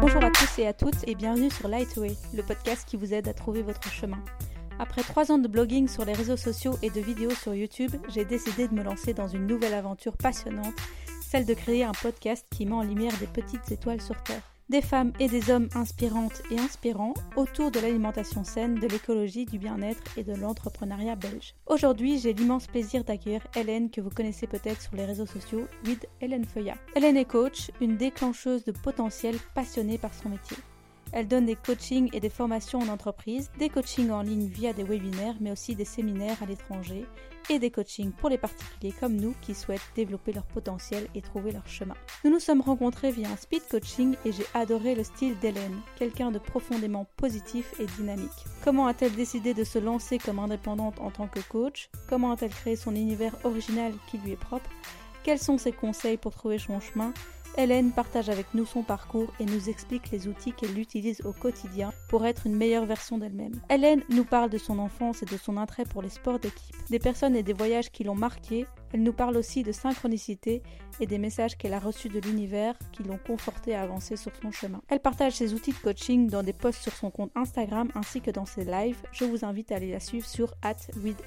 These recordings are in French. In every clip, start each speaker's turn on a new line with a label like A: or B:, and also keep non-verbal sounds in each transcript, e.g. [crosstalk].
A: Bonjour à tous et à toutes et bienvenue sur Lightway, le podcast qui vous aide à trouver votre chemin. Après trois ans de blogging sur les réseaux sociaux et de vidéos sur YouTube, j'ai décidé de me lancer dans une nouvelle aventure passionnante, celle de créer un podcast qui met en lumière des petites étoiles sur Terre des femmes et des hommes inspirantes et inspirants autour de l'alimentation saine, de l'écologie, du bien-être et de l'entrepreneuriat belge. Aujourd'hui, j'ai l'immense plaisir d'accueillir Hélène que vous connaissez peut-être sur les réseaux sociaux, with Hélène Feuillat. Hélène est coach, une déclencheuse de potentiel passionnée par son métier. Elle donne des coachings et des formations en entreprise, des coachings en ligne via des webinaires, mais aussi des séminaires à l'étranger et des coachings pour les particuliers comme nous qui souhaitent développer leur potentiel et trouver leur chemin. Nous nous sommes rencontrés via un speed coaching et j'ai adoré le style d'Hélène, quelqu'un de profondément positif et dynamique. Comment a-t-elle décidé de se lancer comme indépendante en tant que coach? Comment a-t-elle créé son univers original qui lui est propre? Quels sont ses conseils pour trouver son chemin? Hélène partage avec nous son parcours et nous explique les outils qu'elle utilise au quotidien pour être une meilleure version d'elle-même. Hélène nous parle de son enfance et de son attrait pour les sports d'équipe, des personnes et des voyages qui l'ont marquée. Elle nous parle aussi de synchronicité et des messages qu'elle a reçus de l'univers qui l'ont confortée à avancer sur son chemin. Elle partage ses outils de coaching dans des posts sur son compte Instagram ainsi que dans ses lives. Je vous invite à aller la suivre sur at with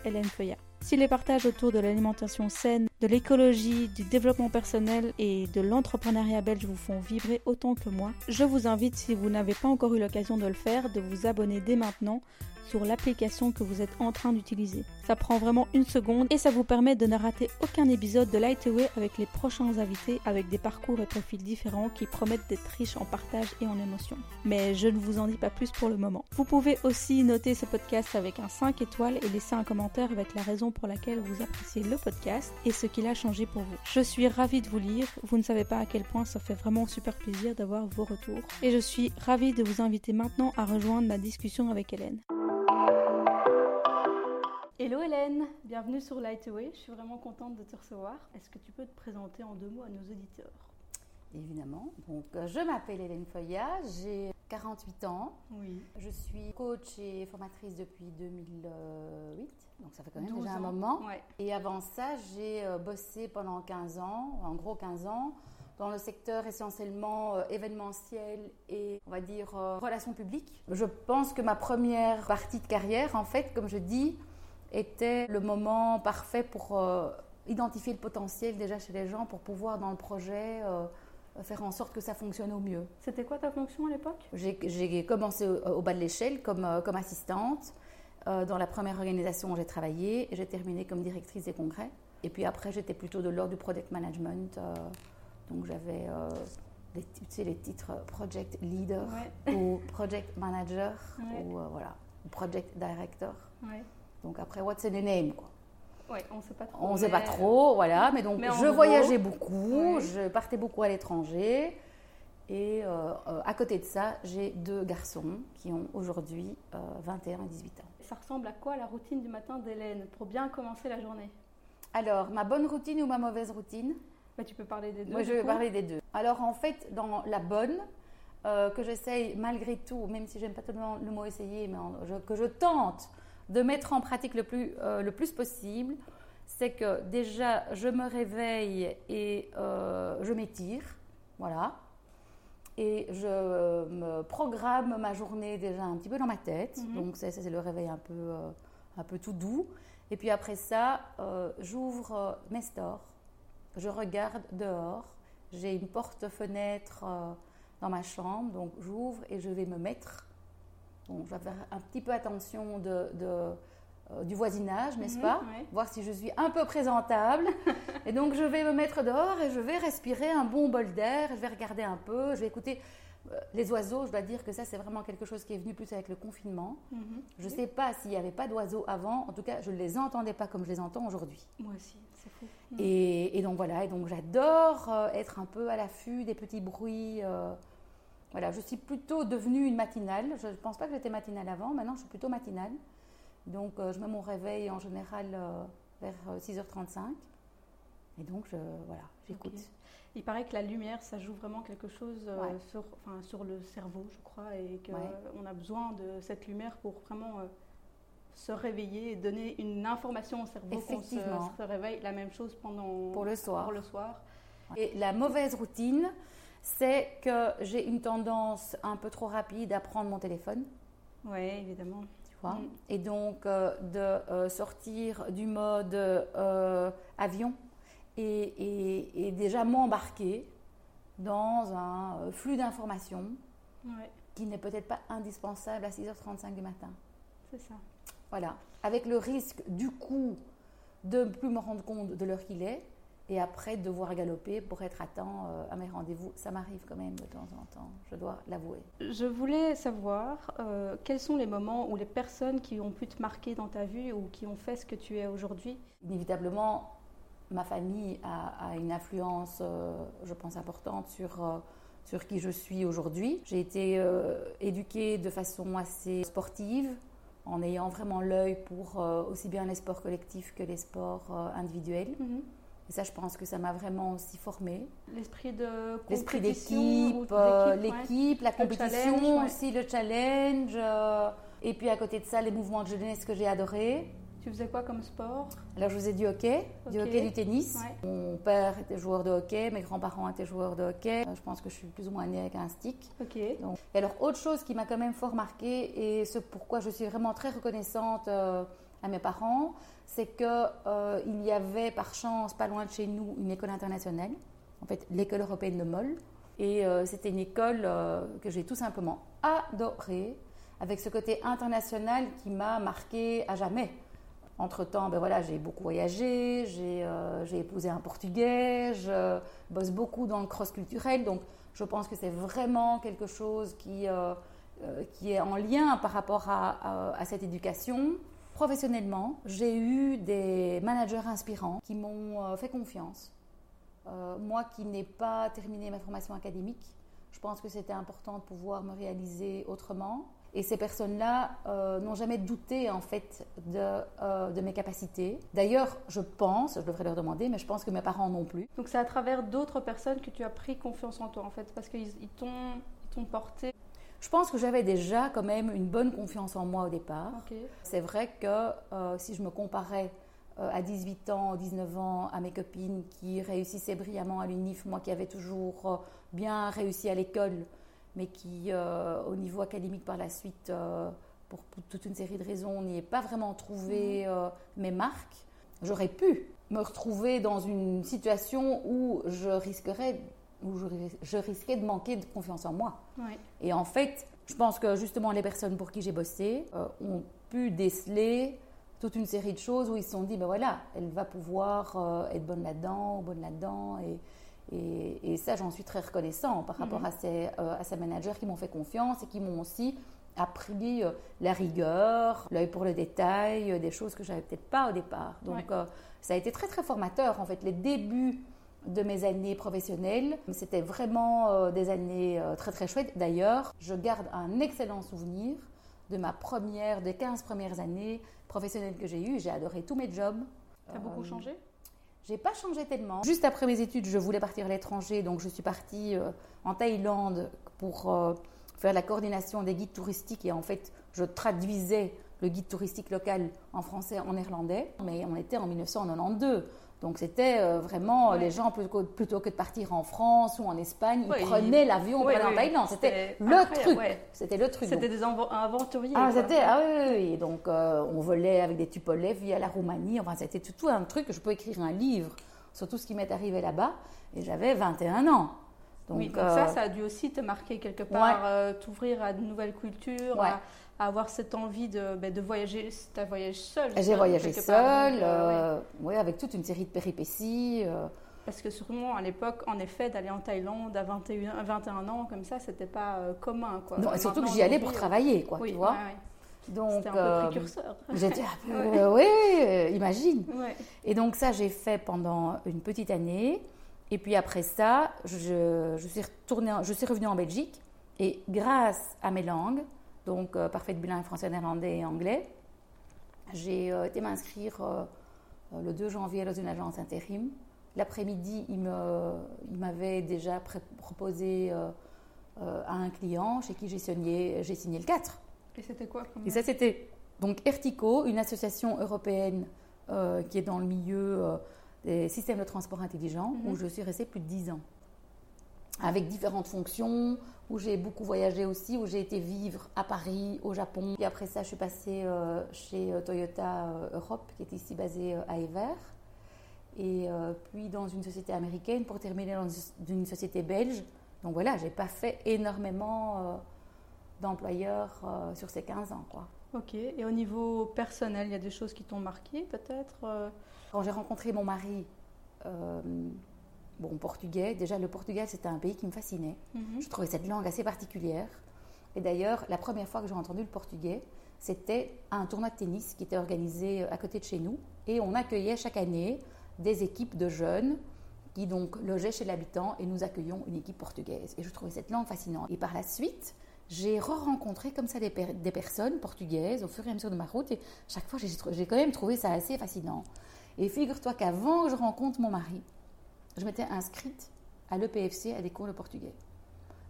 A: si les partages autour de l'alimentation saine, de l'écologie, du développement personnel et de l'entrepreneuriat belge vous font vibrer autant que moi, je vous invite, si vous n'avez pas encore eu l'occasion de le faire, de vous abonner dès maintenant sur l'application que vous êtes en train d'utiliser. Ça prend vraiment une seconde et ça vous permet de ne rater aucun épisode de Lightway avec les prochains invités avec des parcours et profils différents qui promettent d'être riches en partage et en émotions. Mais je ne vous en dis pas plus pour le moment. Vous pouvez aussi noter ce podcast avec un 5 étoiles et laisser un commentaire avec la raison pour laquelle vous appréciez le podcast et ce qu'il a changé pour vous. Je suis ravie de vous lire, vous ne savez pas à quel point ça fait vraiment super plaisir d'avoir vos retours. Et je suis ravie de vous inviter maintenant à rejoindre ma discussion avec Hélène. Hello Hélène, bienvenue sur Lightway. Je suis vraiment contente de te recevoir. Est-ce que tu peux te présenter en deux mots à nos auditeurs?
B: Évidemment. Donc, euh, je m'appelle Hélène Feuillat, j'ai 48 ans. Oui. Je suis coach et formatrice depuis 2008, donc ça fait quand même déjà un moment. Et avant ça, j'ai euh, bossé pendant 15 ans, en gros 15 ans, dans le secteur essentiellement euh, événementiel et on va dire relations publiques. Je pense que ma première partie de carrière, en fait, comme je dis, était le moment parfait pour euh, identifier le potentiel déjà chez les gens pour pouvoir dans le projet euh, faire en sorte que ça fonctionne au mieux.
A: C'était quoi ta fonction à l'époque?
B: J'ai commencé au, bas de l'échelle comme, euh, comme assistante. dans la première organisation où j'ai travaillé, j'ai terminé comme directrice des congrès. Et puis après, j'étais plutôt de l'ordre du project management. donc j'avais les, tu sais, les titres project leader ou project manager ou voilà, project director. Donc après, what's in the name quoi.
A: Ouais, on ne sait pas trop.
B: On ne sait pas trop, voilà. Mais donc, je voyageais beaucoup, je partais beaucoup à l'étranger. Et euh, euh, à côté de ça, j'ai deux garçons qui ont aujourd'hui 21 et 18 ans.
A: Ça ressemble à quoi la routine du matin d'Hélène pour bien commencer la journée?
B: Alors, ma bonne routine ou ma mauvaise routine?
A: Bah, Tu peux parler des deux.
B: Moi, je vais parler des deux. Alors, en fait, dans la bonne, euh, que j'essaye malgré tout, même si j'aime pas tellement le mot essayer, mais que je tente de mettre en pratique le plus, euh, le plus possible, c'est que déjà je me réveille et euh, je m'étire, voilà, et je me programme ma journée déjà un petit peu dans ma tête, mhm. donc ça, c'est le réveil un peu, euh, un peu tout doux, et puis après ça, j'ouvre mes stores, je regarde dehors, j'ai une porte-fenêtre dans ma chambre, donc j'ouvre et je vais me mettre Bon, je vais faire un petit peu attention de, euh, du voisinage, n'est-ce mhm, pas Voir si je suis un peu présentable. [laughs] et donc, je vais me mettre dehors et je vais respirer un bon bol d'air. Je vais regarder un peu, je vais écouter euh, les oiseaux. Je dois dire que ça, c'est vraiment quelque chose qui est venu plus avec le confinement. Mhm, je ne sais pas s'il n'y avait pas d'oiseaux avant. En tout cas, je ne les entendais pas comme je les entends aujourd'hui.
A: Moi aussi, c'est fou.
B: Et, donc, voilà. Et donc, j'adore euh, être un peu à l'affût des petits bruits. Voilà, je suis plutôt devenue une matinale. Je ne pense pas que j'étais matinale avant. Maintenant, je suis plutôt matinale. Donc, euh, je mets mon réveil en général euh, vers 6h35. Euh, Et donc, je, voilà, j'écoute.
A: Il paraît que la lumière, ça joue vraiment quelque chose sur, enfin, sur le cerveau, je crois, et qu'on a besoin de cette lumière pour vraiment se réveiller et donner une information au cerveau qu'on se, se, réveille. La même chose pendant
B: pour le soir.
A: Pour le soir.
B: Et la mauvaise routine, c'est que j'ai une tendance un peu trop rapide à prendre mon téléphone.
A: Oui, évidemment.
B: Tu vois Et donc euh, de euh, sortir du mode euh, avion et, et, déjà m'embarquer dans un flux d'informations qui n'est peut-être pas indispensable à 6h35 du matin.
A: C'est ça.
B: Voilà. Avec le risque du coup de ne plus me rendre compte de l'heure qu'il est et après devoir galoper pour être à temps euh, à mes rendez-vous. Ça m'arrive quand même de temps en temps, je dois l'avouer.
A: Je voulais savoir euh, quels sont les moments ou les personnes qui ont pu te marquer dans ta vie ou qui ont fait ce que tu es aujourd'hui?
B: Inévitablement, ma famille a, une influence, euh, je pense, importante sur, sur qui je suis aujourd'hui. J'ai été éduquée de façon assez sportive en ayant vraiment l'œil pour aussi bien les sports collectifs que les sports individuels. Mhm. Et ça, je pense que ça m'a vraiment aussi formée.
A: L'esprit de
B: L'esprit d'équipe, euh, l'équipe, la compétition aussi, le challenge. Euh, et puis à côté de ça, les mouvements de jeunesse que j'ai adorés.
A: Tu faisais quoi comme sport?
B: Alors je faisais du hockey, du hockey, du tennis. Mon père était joueur de hockey, mes grands-parents étaient joueurs de hockey. Je pense que je suis plus ou moins née avec un stick.
A: Ok.
B: Donc, et alors autre chose qui m'a quand même fort marquée et ce pourquoi je suis vraiment très reconnaissante euh, à mes parents, c'est qu'il euh, y avait par chance, pas loin de chez nous, une école internationale, en fait l'école européenne de Moll. Et euh, c'était une école euh, que j'ai tout simplement adorée, avec ce côté international qui m'a marqué à jamais. Entre-temps, ben voilà, j'ai beaucoup voyagé, j'ai épousé un Portugais, je bosse beaucoup dans le cross-culturel, donc je pense que c'est vraiment quelque chose qui, qui est en lien par rapport à, à cette éducation. Professionnellement, j'ai eu des managers inspirants qui m'ont euh, fait confiance. Euh, moi qui n'ai pas terminé ma formation académique, je pense que c'était important de pouvoir me réaliser autrement. Et ces personnes-là euh, n'ont jamais douté en fait de, de mes capacités. D'ailleurs, je pense, je devrais leur demander, mais je pense que mes parents non plus.
A: Donc c'est à travers d'autres personnes que tu as pris confiance en toi en fait, parce qu'ils t'ont porté
B: je pense que j'avais déjà quand même une bonne confiance en moi au départ. C'est vrai que euh, si je me comparais euh, à 18 ans, 19 ans à mes copines qui réussissaient brillamment à l'UNIF, moi qui avais toujours euh, bien réussi à l'école, mais qui au niveau académique par la suite, pour, toute une série de raisons, n'y ai pas vraiment trouvé mhm. mes marques, j'aurais pu me retrouver dans une situation où je risquerais où je, risquais de manquer de confiance en moi. Et en fait, je pense que justement les personnes pour qui j'ai bossé euh, ont pu déceler toute une série de choses où ils se sont dit, ben voilà, elle va pouvoir euh, être bonne là-dedans, bonne là-dedans. Et, et, ça, j'en suis très reconnaissant par rapport mhm. à, ces, euh, à ces managers qui m'ont fait confiance et qui m'ont aussi appris la rigueur, l'œil pour le détail, des choses que j'avais peut-être pas au départ. Donc, ça a été très, très formateur, en fait. Les débuts de mes années professionnelles. C'était vraiment euh, des années euh, très très chouettes. D'ailleurs, je garde un excellent souvenir de ma première, des 15 premières années professionnelles que j'ai eues. J'ai adoré tous mes jobs.
A: Tu as beaucoup euh, changé?
B: J'ai pas changé tellement. Juste après mes études, je voulais partir à l'étranger, donc je suis partie en Thaïlande pour faire la coordination des guides touristiques et en fait, je traduisais le guide touristique local en français, en néerlandais. Mais on était en 1992. Donc c'était euh, vraiment les gens plutôt, que de partir en France ou en Espagne, ils prenaient l'avion pour aller en Thaïlande. C'était le truc. C'était le truc.
A: C'était des aventuriers.
B: Ah, c'était ah oui, oui, Donc euh, on volait avec des Tupolev via la Roumanie. Enfin c'était tout un truc. Je peux écrire un livre sur tout ce qui m'est arrivé là-bas. Et j'avais 21 ans.
A: Donc, oui, donc ça, euh, ça a dû aussi te marquer quelque part, t'ouvrir à de nouvelles cultures, avoir cette envie de, ben, de voyager. Tu as voyagé seule
B: J'ai voyagé seule, euh, ouais, avec toute une série de péripéties. Euh.
A: Parce que sûrement à l'époque, en effet, d'aller en Thaïlande à 21, 21 ans comme ça, c'était pas euh, commun. Quoi.
B: Non, et surtout que j'y allais pour travailler, quoi, tu vois.
A: Donc, C'était un peu précurseur. [laughs]
B: J'étais [laughs] oui, imagine. Et donc ça, j'ai fait pendant une petite année. Et puis après ça, je, je, suis retournée, je suis revenue en Belgique. Et grâce à mes langues, donc euh, parfaite bilingue français, néerlandais et anglais. J'ai euh, été m'inscrire euh, le 2 janvier dans une agence intérim. L'après-midi, il m'avait déjà proposé à un client chez qui j'ai signé, signé le 4.
A: Et c'était quoi
B: Et ça, c'était donc Ertico, une association européenne qui est dans le milieu des systèmes de transport intelligents, où
A: Mhm.
B: je suis restée plus de 10 ans. Avec différentes fonctions, où j'ai beaucoup voyagé aussi, où j'ai été vivre à Paris, au Japon. Et après ça, je suis passée euh, chez euh, Toyota euh, Europe, qui est ici basée à Evere. Et euh, puis dans une société américaine pour terminer dans une société belge. Donc voilà, j'ai pas fait énormément euh, d'employeurs sur ces 15 ans. Quoi.
A: Ok. Et au niveau personnel, il y a des choses qui t'ont marqué peut-être
B: Quand j'ai rencontré mon mari, bon, portugais, déjà le Portugal c'était un pays qui me fascinait.
A: mhm.
B: Je trouvais cette langue assez particulière. Et d'ailleurs, la première fois que j'ai entendu le portugais, c'était à un tournoi de tennis qui était organisé euh, à côté de chez nous. Et on accueillait chaque année des équipes de jeunes qui donc logeaient chez l'habitant et nous accueillions une équipe portugaise. Et je trouvais cette langue fascinante. Et par la suite, j'ai re-rencontré comme ça des, per- des personnes portugaises au fur et à mesure de ma route. Et chaque fois, j'ai quand même trouvé ça assez fascinant. Et figure-toi qu'avant que je rencontre mon mari, je m'étais inscrite à l'EPFC à des cours de portugais.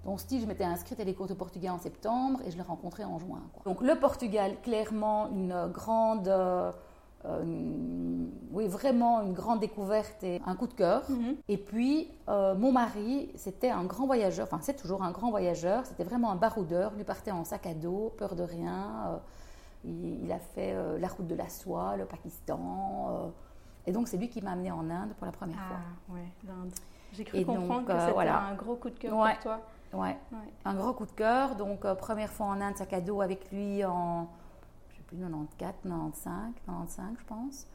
B: Donc, style, je m'étais inscrite à des cours de portugais en septembre et je l'ai rencontré en juin. quoi. Donc, le Portugal, clairement, une grande. euh, une- oui, vraiment une grande découverte et un coup de cœur.
A: Mhm.
B: Et puis, euh, mon mari, c'était un grand voyageur, enfin, c'est toujours un grand voyageur, c'était vraiment un baroudeur. Lui partait en sac à dos, peur de rien. euh, il, il a fait la route de la soie, le Pakistan. Et donc, c'est lui qui m'a amené en Inde pour la première
A: Ah ouais, l'Inde. J'ai cru
B: Et donc,
A: comprendre que
B: euh,
A: c'était
B: voilà.
A: un gros coup de cœur
B: Ouais.
A: pour toi.
B: fois. Ouais.
A: Ouais.
B: Un gros coup de cœur. Donc, euh, première fois en Inde, sac à dos avec lui en, je sais plus, 94, 95, 95, je pense.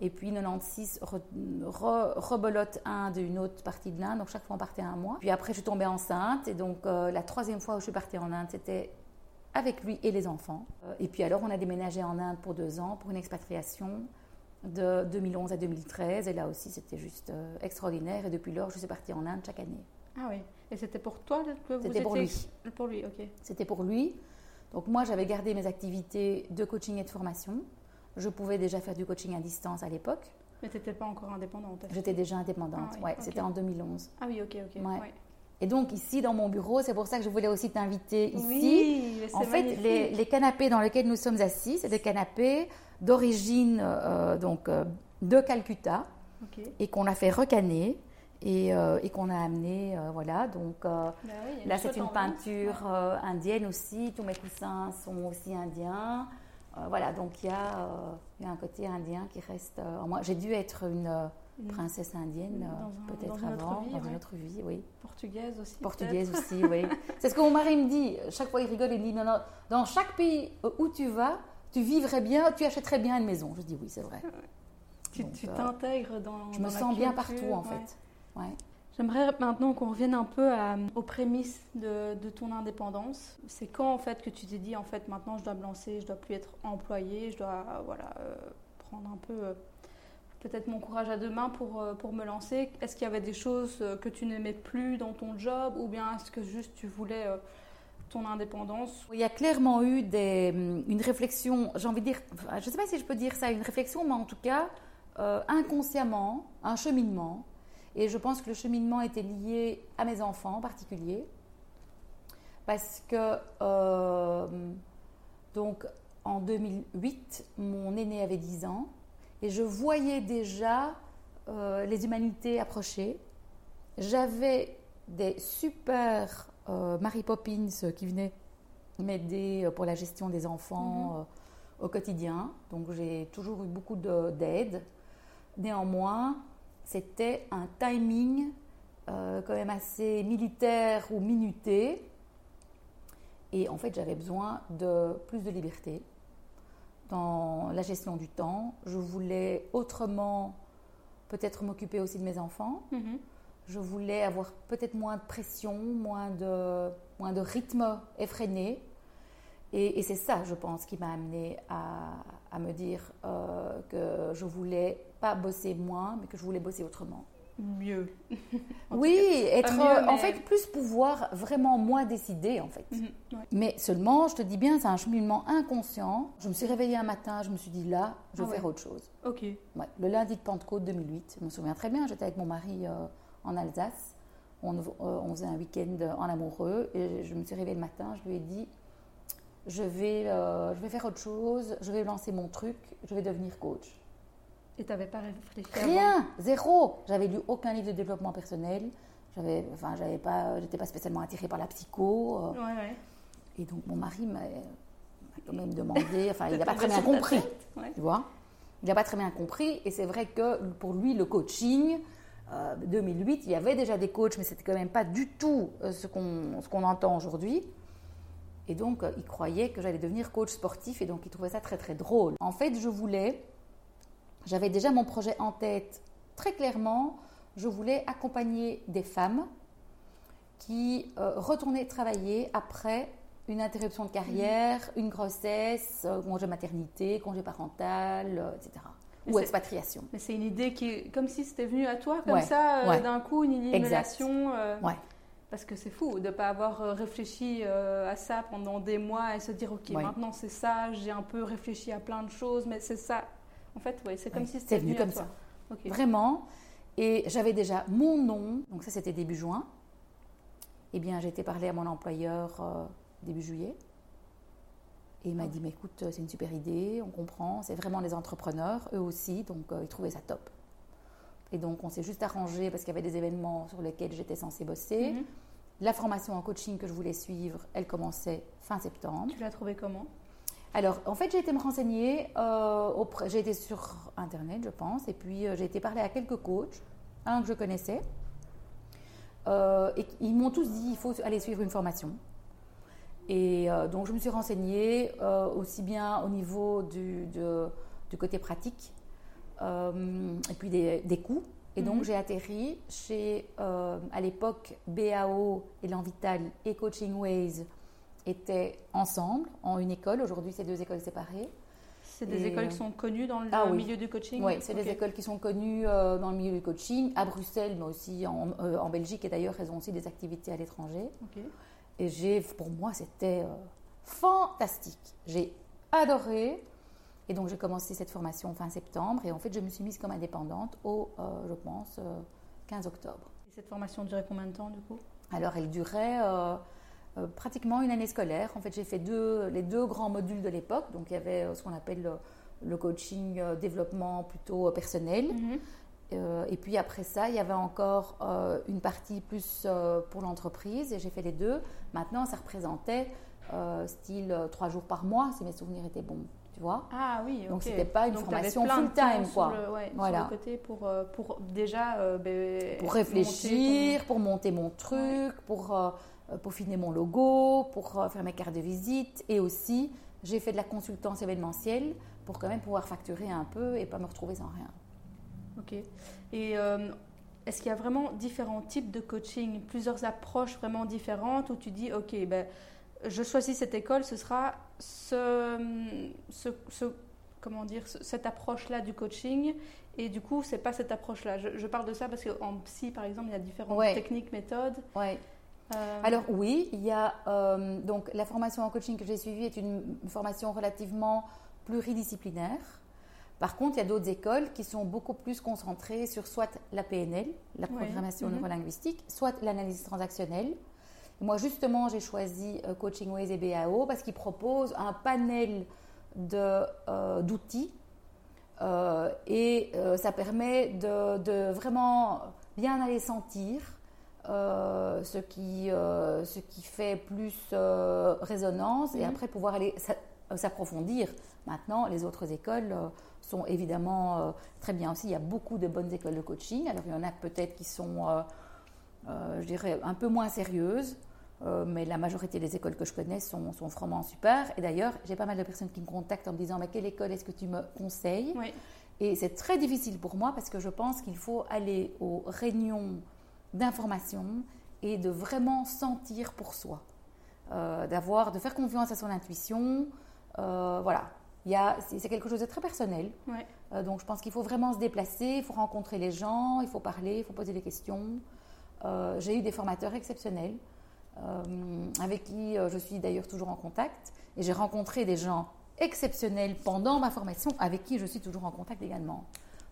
B: Et puis 96, re, re- rebelote Inde, une autre partie de l'Inde. Donc, chaque fois, on partait un mois. Puis après, je suis tombée enceinte. Et donc, euh, la troisième fois où je suis partie en Inde, c'était avec lui et les enfants. Euh, Et puis alors, on a déménagé en Inde pour deux ans, pour une expatriation de 2011 à 2013. Et là aussi, c'était juste euh, extraordinaire. Et depuis lors, je suis partie en Inde chaque année.
A: Ah oui. Et c'était pour toi que vous
B: C'était pour lui.
A: Pour lui, ok.
B: C'était pour lui. Donc moi, j'avais gardé mes activités de coaching et de formation. Je pouvais déjà faire du coaching à distance à l'époque.
A: Mais tu n'étais pas encore indépendante.
B: J'étais déjà indépendante.
A: Ah oui,
B: ouais. C'était en 2011.
A: Ah oui, ok, ok.
B: Ouais.
A: ouais.
B: Et donc ici, dans mon bureau, c'est pour ça que je voulais aussi t'inviter ici.
A: Oui,
B: En fait, les, les canapés dans lesquels nous sommes assis, c'est des canapés d'origine euh, donc euh, de Calcutta et qu'on a fait recanner et, euh, et qu'on a amené, euh, voilà. Donc euh,
A: Bah oui,
B: Là, c'est une peinture euh, indienne aussi. Tous mes coussins sont aussi indiens. Euh, voilà, donc il y, euh, y a un côté indien qui reste euh, en moi. J'ai dû être euh,
A: Une
B: princesse indienne, euh, peut-être avant,
A: vie,
B: dans
A: ouais.
B: une autre vie, oui.
A: Portugaise aussi.
B: Portugaise aussi, oui. [laughs] C'est ce que mon mari me dit. Chaque fois, il rigole, il me dit non, non, dans chaque pays où tu vas, tu vivrais bien, tu achèterais bien une maison. Je dis oui, c'est vrai. [laughs]
A: Tu
B: euh,
A: t'intègres dans.
B: Je me
A: dans
B: sens bien partout, en
A: ouais.
B: fait. Ouais.
A: J'aimerais maintenant qu'on revienne un peu à- aux prémices de, de ton indépendance. C'est quand en fait que tu t'es dit en fait maintenant je dois me lancer, je dois plus être employée, je dois euh, voilà euh, prendre un peu euh, peut-être mon courage à deux mains pour, euh, pour me lancer. Est-ce qu'il y avait des choses euh, que tu n'aimais plus dans ton job ou bien est-ce que juste tu voulais euh, ton indépendance?
B: Il y a clairement eu des, hum, une réflexion, j'ai envie de dire, je ne sais pas si je peux dire ça, une réflexion, mais en tout cas, inconsciemment, un cheminement. Et je pense que le cheminement était lié à mes enfants en particulier. Parce que, donc, en 2008, mon aîné avait 10 ans et je voyais déjà euh, les humanités approcher. J'avais des super euh, Mary Poppins qui venaient m'aider euh, pour la gestion des enfants euh, au quotidien. Donc j'ai toujours eu beaucoup de- d'aide. Néanmoins, c'était un timing euh, quand même assez militaire ou minuté. Et en fait, j'avais besoin de plus de liberté dans la gestion du temps. Je voulais autrement peut-être m'occuper aussi de mes enfants.
A: Mhm.
B: Je voulais avoir peut-être moins de pression, moins de, moins de rythme effréné. Et, et c'est ça, je pense, qui m'a amené à, à me dire euh, que je voulais pas bosser moins, mais que je voulais bosser autrement.
A: Mieux. [laughs]
B: Oui, être
A: mieux,
B: en fait plus pouvoir vraiment moi décider en fait.
A: Mhm. Ouais.
B: Mais seulement, je te dis bien, c'est un cheminement inconscient. Je me suis réveillée un matin, je me suis dit là, je vais
A: Ah
B: faire
A: ouais.
B: autre chose.
A: Ok.
B: Ouais, le lundi de Pentecôte 2008, je me souviens très bien, j'étais avec mon mari euh, en Alsace. On, euh, on faisait un week-end en amoureux et je me suis réveillée le matin, je lui ai dit je vais, euh, je vais faire autre chose, je vais lancer mon truc, je vais devenir coach.
A: Et tu n'avais pas réfléchi
B: Rien, zéro. J'avais lu aucun livre de développement personnel. J'avais, enfin, j'avais pas, j'étais pas spécialement attirée par la psycho.
A: Ouais, ouais.
B: Et donc mon mari m'a, m'a quand même demandé, enfin, il n'a pas très bien compris,
A: Ouais.
B: tu vois. Il n'a pas très bien compris. Et c'est vrai que pour lui, le coaching, euh, 2008, il y avait déjà des coachs, mais c'était quand même pas du tout euh, ce qu'on, ce qu'on entend aujourd'hui. Et donc, euh, il croyait que j'allais devenir coach sportif et donc il trouvait ça très très drôle. En fait, je voulais, j'avais déjà mon projet en tête très clairement, je voulais accompagner des femmes qui euh, retournaient travailler après une interruption de carrière, une grossesse, euh, congé maternité, congé parental, euh, etc.
A: Mais
B: Ou expatriation.
A: Mais c'est une idée qui est comme si c'était venu à toi, comme
B: Ouais,
A: ça,
B: ouais.
A: d'un coup, une illumination.
B: Ouais.
A: Parce que c'est fou de ne pas avoir réfléchi à ça pendant des mois et se dire, OK, maintenant c'est ça, j'ai un peu réfléchi à plein de choses, mais c'est ça. En fait, ouais, c'est comme si c'était
B: venu
A: venu,
B: comme
A: toi.
B: ça. Vraiment. Et j'avais déjà mon nom, donc ça c'était début juin. Eh bien, j'ai été parler à mon employeur euh, début juillet. Et il m'a dit, mais écoute, c'est une super idée, on comprend, c'est vraiment des entrepreneurs, eux aussi, donc euh, ils trouvaient ça top. Et donc on s'est juste arrangé parce qu'il y avait des événements sur lesquels j'étais censée bosser.
A: Mhm.
B: La formation en coaching que je voulais suivre, elle commençait fin septembre.
A: Tu l'as trouvé comment?
B: Alors, en fait, j'ai été me renseigner, euh, j'ai été sur Internet, je pense, et puis euh, j'ai été parler à quelques coachs, un que je connaissais, euh, et ils m'ont tous dit il faut aller suivre une formation. Et donc, je me suis renseignée aussi bien au niveau du, de- du côté pratique, et puis des, des coûts. Et donc,
A: Mhm.
B: j'ai atterri chez, à l'époque, BAO, Elan Vital et Coaching Ways étaient ensemble en une école. Aujourd'hui, c'est deux écoles séparées.
A: C'est des
B: Et,
A: écoles qui sont connues dans le
B: ah oui.
A: milieu du coaching
B: Oui, c'est des écoles qui sont connues euh, dans le milieu du coaching, à Bruxelles, mais aussi en, euh, en Belgique. Et d'ailleurs, elles ont aussi des activités à l'étranger. Et j'ai, pour moi, c'était euh, fantastique. J'ai adoré. Et donc, j'ai commencé cette formation fin septembre. Et en fait, je me suis mise comme indépendante au, je pense, euh, 15 octobre.
A: Et cette formation durait combien de temps du coup?
B: Alors, elle durait euh, pratiquement une année scolaire. En fait, j'ai fait deux, les deux grands modules de l'époque. Donc, il y avait euh, ce qu'on appelle le, le coaching euh, développement plutôt personnel.
A: Mhm.
B: Euh, et puis après ça, il y avait encore une partie plus pour l'entreprise et j'ai fait les deux. Maintenant, ça représentait style trois jours par mois, si mes souvenirs étaient bons, tu vois.
A: Ah oui, ok.
B: Donc, c'était pas une
A: Donc,
B: formation full-time, quoi.
A: Sur le, ouais,
B: Voilà.
A: sur le côté pour, pour déjà ben,
B: Pour
A: monter
B: réfléchir, pour monter mon truc, pour peaufiner mon logo, pour euh, faire mes cartes de visite et aussi j'ai fait de la consultance événementielle pour quand même pouvoir facturer un peu et pas me retrouver sans rien.
A: Ok. Et euh, est-ce qu'il y a vraiment différents types de coaching, plusieurs approches vraiment différentes où tu dis, ok, ben, je choisis cette école, ce sera ce, ce, ce- comment dire, ce- cette approche-là du coaching. Et du coup, c'est pas cette approche-là. Je, je parle de ça parce qu'en psy, par exemple, il y a différentes
B: Ouais.
A: techniques, méthodes.
B: Ouais.
A: Euh,
B: Alors oui, il y a euh, donc la formation en coaching que j'ai suivie est une, formation relativement pluridisciplinaire. Par contre, il y a d'autres écoles qui sont beaucoup plus concentrées sur soit la PNL, la programmation
A: Mhm.
B: neurolinguistique, soit l'analyse transactionnelle. Et moi, justement, j'ai choisi euh, Coaching Ways et BAO parce qu'ils proposent un panel de, d'outils et ça permet de, de vraiment bien aller sentir euh, ce, qui, euh, ce qui fait plus euh, résonance et
A: Mhm.
B: après pouvoir aller s'a- s'approfondir. Maintenant, les autres écoles sont évidemment très bien aussi. Il y a beaucoup de bonnes écoles de coaching. Alors, il y en a peut-être qui sont, je dirais, un peu moins sérieuses. mais la majorité des écoles que je connais sont, sont vraiment super. Et d'ailleurs, j'ai pas mal de personnes qui me contactent en me disant Mais quelle école est-ce que tu me conseilles?
A: Oui.
B: et c'est très difficile pour moi parce que je pense qu'il faut aller aux réunions d'information et de vraiment sentir pour soi, Euh, d'avoir, de faire confiance à son intuition. Euh, voilà, il y a, c'est quelque chose de très personnel.
A: Ouais.
B: Euh, donc je pense qu'il faut vraiment se déplacer, il faut rencontrer les gens, il faut parler, il faut poser des questions. Euh, J'ai eu des formateurs exceptionnels avec qui je suis d'ailleurs toujours en contact. Et j'ai rencontré des gens exceptionnels pendant ma formation avec qui je suis toujours en contact également.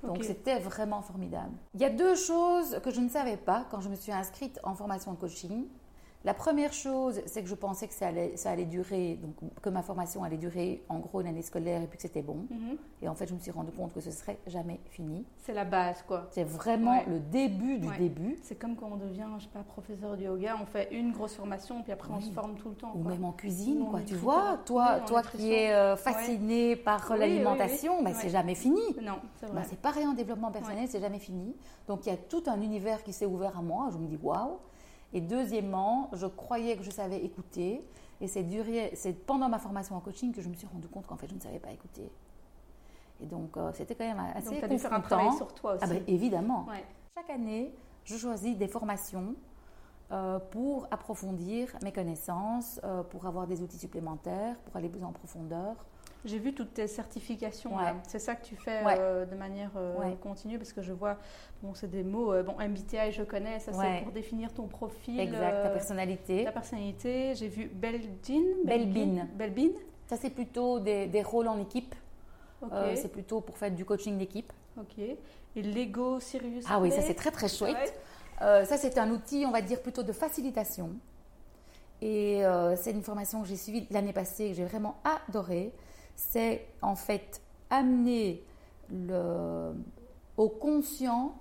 B: Donc c'était vraiment formidable. Il y a deux choses que je ne savais pas quand je me suis inscrite en formation de coaching. La première chose, c'est que je pensais que ça allait, ça allait durer, donc que ma formation allait durer en gros une année scolaire et puis que c'était bon.
A: Mhm.
B: Et en fait, je me suis rendu compte que ce serait jamais fini.
A: C'est la base, quoi.
B: C'est vraiment
A: Ouais.
B: le début du
A: Ouais.
B: début.
A: C'est comme quand on devient, je sais pas, professeur de yoga, on fait une grosse formation, puis après on se forme tout le temps.
B: Ou
A: quoi.
B: même en cuisine, quoi. Tu vois, toi, toi qui es euh, fasciné par
A: Oui,
B: l'alimentation,
A: oui,
B: bah, c'est jamais fini.
A: Non, c'est
B: Bah,
A: vrai.
B: c'est pareil en développement personnel, c'est jamais fini. Donc il y a tout un univers qui s'est ouvert à moi. Je me dis waouh. Et deuxièmement, je croyais que je savais écouter. Et c'est duré- c'est pendant ma formation en coaching que je me suis rendu compte qu'en fait je ne savais pas écouter. Et donc euh, c'était quand même assez
A: Donc tu as dû faire un travail sur toi aussi.
B: Ah ben, évidemment.
A: Ouais.
B: Chaque année, je choisis des formations euh, pour approfondir mes connaissances, euh, pour avoir des outils supplémentaires, pour aller plus en profondeur.
A: J'ai vu toutes tes certifications.
B: Ouais.
A: C'est ça que tu fais
B: Ouais.
A: euh, de manière euh,
B: Ouais.
A: continue parce que je vois, bon, c'est des mots. euh, bon, MBTI, je connais. Ça, c'est pour définir ton profil,
B: Exact, ta personnalité.
A: ta personnalité. J'ai vu Belgin.
B: Belbin.
A: Belbin.
B: Ça, c'est plutôt des, des rôles en équipe.
A: Ok.
B: Euh, c'est plutôt pour faire du coaching d'équipe.
A: ok. Et Lego Sirius.
B: Ah oui, ça c'est très très chouette. Ça c'est un outil, on va dire plutôt de facilitation. Et c'est une formation que j'ai suivie l'année passée, que j'ai vraiment adorée. C'est en fait amener le, au conscient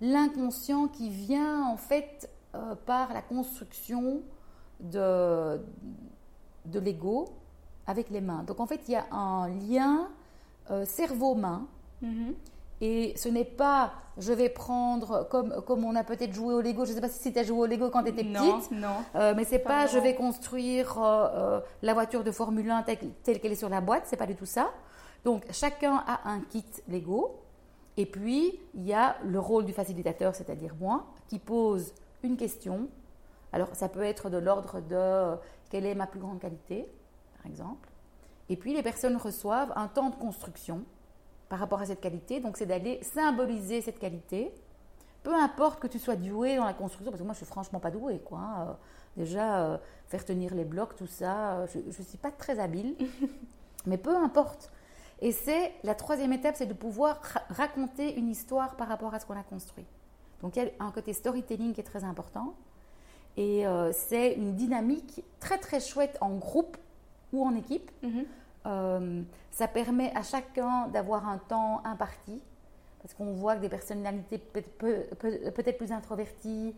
B: l'inconscient qui vient en fait euh, par la construction de, de l'ego avec les mains. Donc en fait il y a un lien euh, cerveau-main.
A: Mhm.
B: Et ce n'est pas, je vais prendre, comme, comme on a peut-être joué au Lego, je ne sais pas si tu as joué au Lego quand tu étais
A: Non,
B: petite,
A: non.
B: euh, mais c'est
A: Pas
B: pas, je vais construire euh, euh, la voiture de Formule 1 telle, telle qu'elle est sur la boîte, c'est pas du tout ça. Donc chacun a un kit Lego, et puis il y a le rôle du facilitateur, c'est-à-dire moi, qui pose une question. Alors ça peut être de l'ordre de euh, quelle est ma plus grande qualité, par exemple. Et puis les personnes reçoivent un temps de construction par rapport à cette qualité. Donc c'est d'aller symboliser cette qualité. Peu importe que tu sois doué dans la construction, parce que moi je suis franchement pas douée. Quoi, hein. Euh, Déjà, euh, faire tenir les blocs, tout ça, euh, je ne suis pas très habile. [laughs] Mais peu importe. Et c'est la troisième étape, c'est de pouvoir ra- raconter une histoire par rapport à ce qu'on a construit. Donc il y a un côté storytelling qui est très important. Et euh, c'est une dynamique très très chouette en groupe ou en équipe.
A: Mhm.
B: Euh, ça permet à chacun d'avoir un temps imparti, parce qu'on voit que des personnalités peut- peut- peut- peut-être plus introverties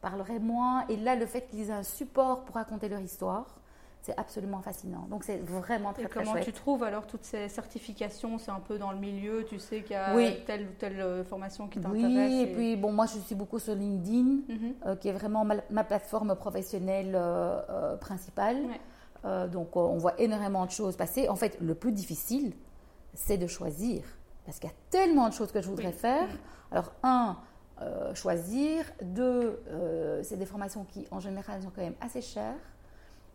B: parleraient moins, et là, le fait qu'ils aient un support pour raconter leur histoire, c'est absolument fascinant. Donc, c'est vraiment très,
A: Et
B: très
A: comment
B: chouette.
A: tu trouves alors toutes ces certifications? C'est un peu dans le milieu, tu sais qu'il y a
B: Oui.
A: telle ou telle euh, formation qui t'intéresse.
B: Oui, et puis, bon, moi, je suis beaucoup sur LinkedIn,
A: Mhm.
B: euh, qui est vraiment ma, ma plateforme professionnelle euh, euh, principale.
A: Ouais.
B: Euh, donc, euh, on voit énormément de choses passer. En fait, le plus difficile, c'est de choisir. Parce qu'il y a tellement de choses que je voudrais
A: Oui.
B: faire. Alors, un, euh, choisir. Deux, euh, c'est des formations qui, en général, sont quand même assez chères.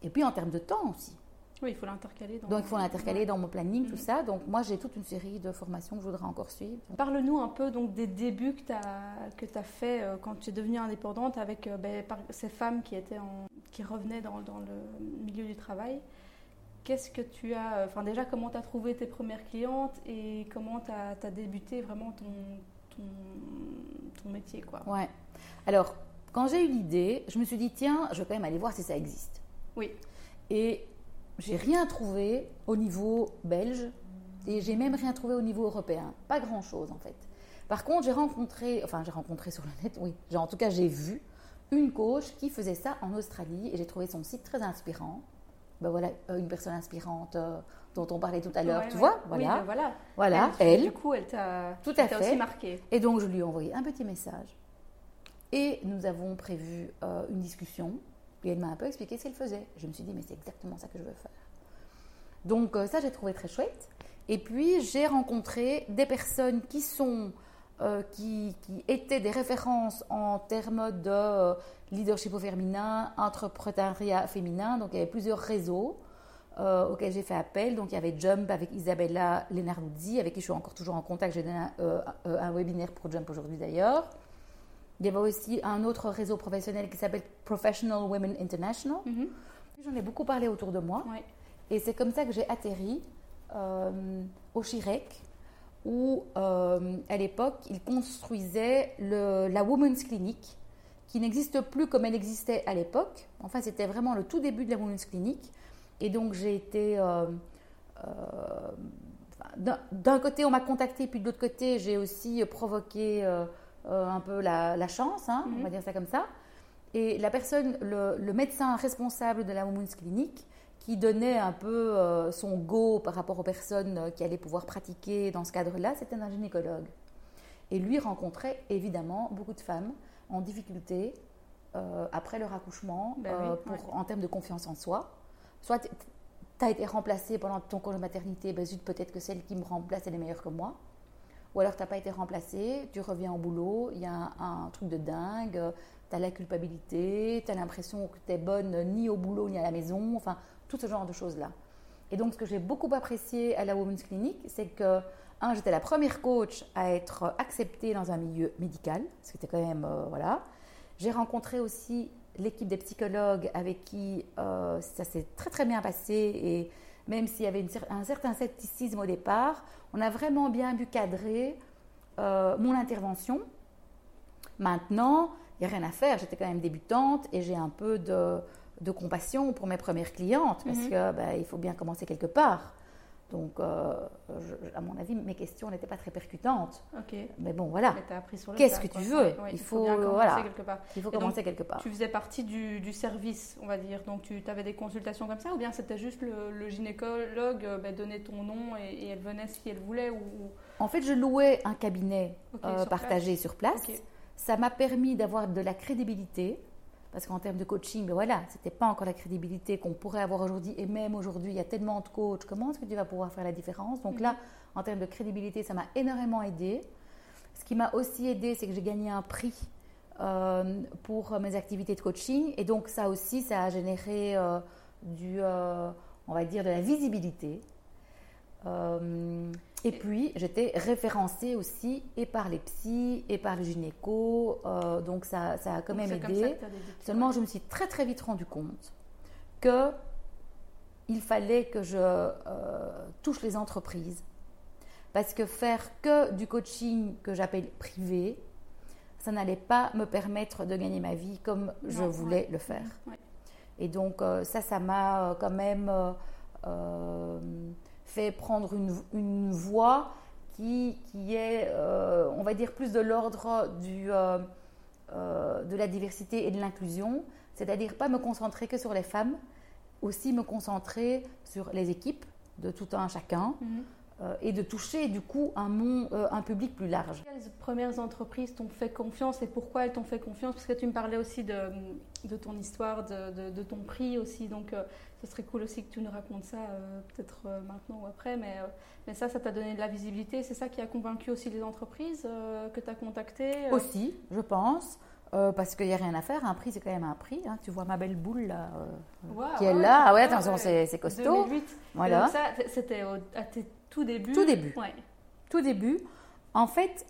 B: Et puis, en termes de temps aussi.
A: Oui, il faut l'intercaler. Dans...
B: Donc, il faut l'intercaler dans mon planning, tout ça. Donc, moi, j'ai toute une série de formations que je voudrais encore suivre.
A: Parle-nous un peu donc des débuts que tu as, que as fait euh, quand tu es devenue indépendante avec euh, ben, par- ces femmes qui, étaient en, qui revenaient dans, dans le milieu du travail. Qu'est-ce que tu as. euh, Enfin, déjà, comment tu as trouvé tes premières clientes et comment tu as, débuté vraiment ton, ton, ton métier quoi?
B: Ouais. Alors, quand j'ai eu l'idée, je me suis dit, tiens, je vais quand même aller voir si ça existe.
A: Oui.
B: Et j'ai rien trouvé au niveau belge et j'ai même rien trouvé au niveau européen. Pas grand-chose en fait. Par contre, j'ai rencontré, enfin j'ai rencontré sur le net, oui, en tout cas j'ai vu une coach qui faisait ça en Australie et j'ai trouvé son site très inspirant. Ben voilà, euh, une personne inspirante euh, dont on parlait tout à l'heure,
A: Ouais,
B: tu
A: ouais.
B: vois,
A: Oui,
B: voilà,
A: ben voilà.
B: voilà,
A: Elle,
B: elle.
A: Du coup, elle t'a
B: Tout à fait.
A: aussi marqué.
B: Et donc, je lui ai envoyé un petit message. Et nous avons prévu euh, une discussion. Et elle m'a un peu expliqué ce qu'elle faisait. Je me suis dit, mais c'est exactement ça que je veux faire. Donc, euh, ça, j'ai trouvé très chouette. Et puis, j'ai rencontré des personnes qui sont. euh, qui, qui étaient des références en termes de euh, leadership au féminin, entrepreneuriat féminin. Donc, il y avait plusieurs réseaux auxquels j'ai fait appel. Donc, il y avait Jump avec Isabella Lenarduzzi, avec qui je suis encore toujours en contact. J'ai donné un, un webinaire pour Jump aujourd'hui d'ailleurs. Il y avait aussi un autre réseau professionnel qui s'appelle Professional Women International.
A: Mhm.
B: J'en ai beaucoup parlé autour de moi. Et c'est comme ça que j'ai atterri euh, au Chirec, où euh, à l'époque, ils construisaient le- la Women's Clinic, qui n'existe plus comme elle existait à l'époque. Enfin, c'était vraiment le tout début de la Women's Clinic. Et donc, j'ai été. euh, d'un- côté, on m'a contacté, puis de l'autre côté, j'ai aussi provoqué euh, un peu la, la chance, hein, on
A: Mhm.
B: va dire ça comme ça. Et la personne, le, le médecin responsable de la Women's Clinic, qui donnait un peu euh, son go par rapport aux personnes euh, qui allaient pouvoir pratiquer dans ce cadre-là, c'était un gynécologue. Et lui rencontrait évidemment beaucoup de femmes en difficulté euh, après leur accouchement
A: Ben oui,
B: pour,
A: ouais.
B: en termes de confiance en soi. Soit tu as été remplacée pendant ton congé de maternité, ben zut, peut-être que celle qui me remplace, elle est meilleure que moi. Ou alors tu n'as pas été remplacée, tu reviens au boulot, il y a un, un truc de dingue, tu as la culpabilité, tu as l'impression que tu es bonne ni au boulot ni à la maison, enfin tout ce genre de choses-là. Et donc ce que j'ai beaucoup apprécié à la Women's Clinic, c'est que, un, j'étais la première coach à être acceptée dans un milieu médical, ce qui était quand même, euh, voilà. J'ai rencontré aussi l'équipe des psychologues avec qui euh, ça s'est très très bien passé et même s'il y avait une un certain scepticisme au départ, on a vraiment bien pu cadrer euh, mon intervention. Maintenant, il n'y a rien à faire, j'étais quand même débutante et j'ai un peu de, de compassion pour mes premières clientes parce
A: Mhm.
B: que ben, il faut bien commencer quelque part. Donc, euh, je- à mon avis, mes questions n'étaient pas très percutantes. Mais bon, voilà, Qu'est-ce que
A: quoi.
B: tu veux?
A: Ouais, ouais,
B: Il faut,
A: faut bien commencer
B: voilà.
A: quelque part.
B: il faut
A: Et donc,
B: commencer quelque part.
A: Tu faisais partie du, du service, on va dire. Donc, tu avais des consultations comme ça ou bien c'était juste le, le gynécologue euh, ben, donnait ton nom et, et elle venait si elle voulait ou... ou-
B: En fait, je louais un cabinet euh,
A: sur
B: partagé sur place. Ça m'a permis d'avoir de la crédibilité. Parce qu'en termes de coaching, ben voilà, c'était pas encore la crédibilité qu'on pourrait avoir aujourd'hui. Et même aujourd'hui, il y a tellement de coachs. Comment est-ce que tu vas pouvoir faire la différence? Donc
A: Mhm.
B: là, en termes de crédibilité, ça m'a énormément aidé. Ce qui m'a aussi aidé, c'est que j'ai gagné un prix euh, pour mes activités de coaching. Et donc ça aussi, ça a généré euh, du, euh, on va dire, de la visibilité. Et puis, j'étais référencée aussi et par les psys et par les gynécos. euh, donc, ça, ça a quand
A: Donc,
B: même aidé. Seulement, je me suis très très vite rendu compte que il fallait que je euh, touche les entreprises. Parce que faire que du coaching que j'appelle privé, ça n'allait pas me permettre de gagner ma vie comme je voulais
A: ouais.
B: le faire.
A: Ouais.
B: Et donc euh, ça, ça m'a quand même fait prendre une, une voie qui, qui est, euh, on va dire, plus de l'ordre du, euh, euh, de la diversité et de l'inclusion, c'est-à-dire pas me concentrer que sur les femmes, aussi me concentrer sur les équipes de tout un chacun
A: Mhm.
B: et de toucher du coup un, monde, un public plus large.
A: Quelles premières entreprises t'ont fait confiance et pourquoi elles t'ont fait confiance? Parce que tu me parlais aussi de, de ton histoire, de, de- de ton prix aussi. Donc, euh, ce serait cool aussi que tu nous racontes ça, euh, peut-être euh, maintenant ou après. Mais, mais ça, ça t'a donné de la visibilité. C'est ça qui a convaincu aussi les entreprises que tu as contactées
B: Aussi, je pense, parce qu'il n'y a rien à faire. Un prix, c'est quand même un prix. hein. Tu vois ma belle boule là, qui est
A: ouais,
B: là. Ah ouais, attention,
A: ouais.
B: c'est costaud.
A: 2008. Et
B: Voilà.
A: donc ça, c'était à tes tout débuts?
B: Tout début.
A: Ouais.
B: Tout début. En fait,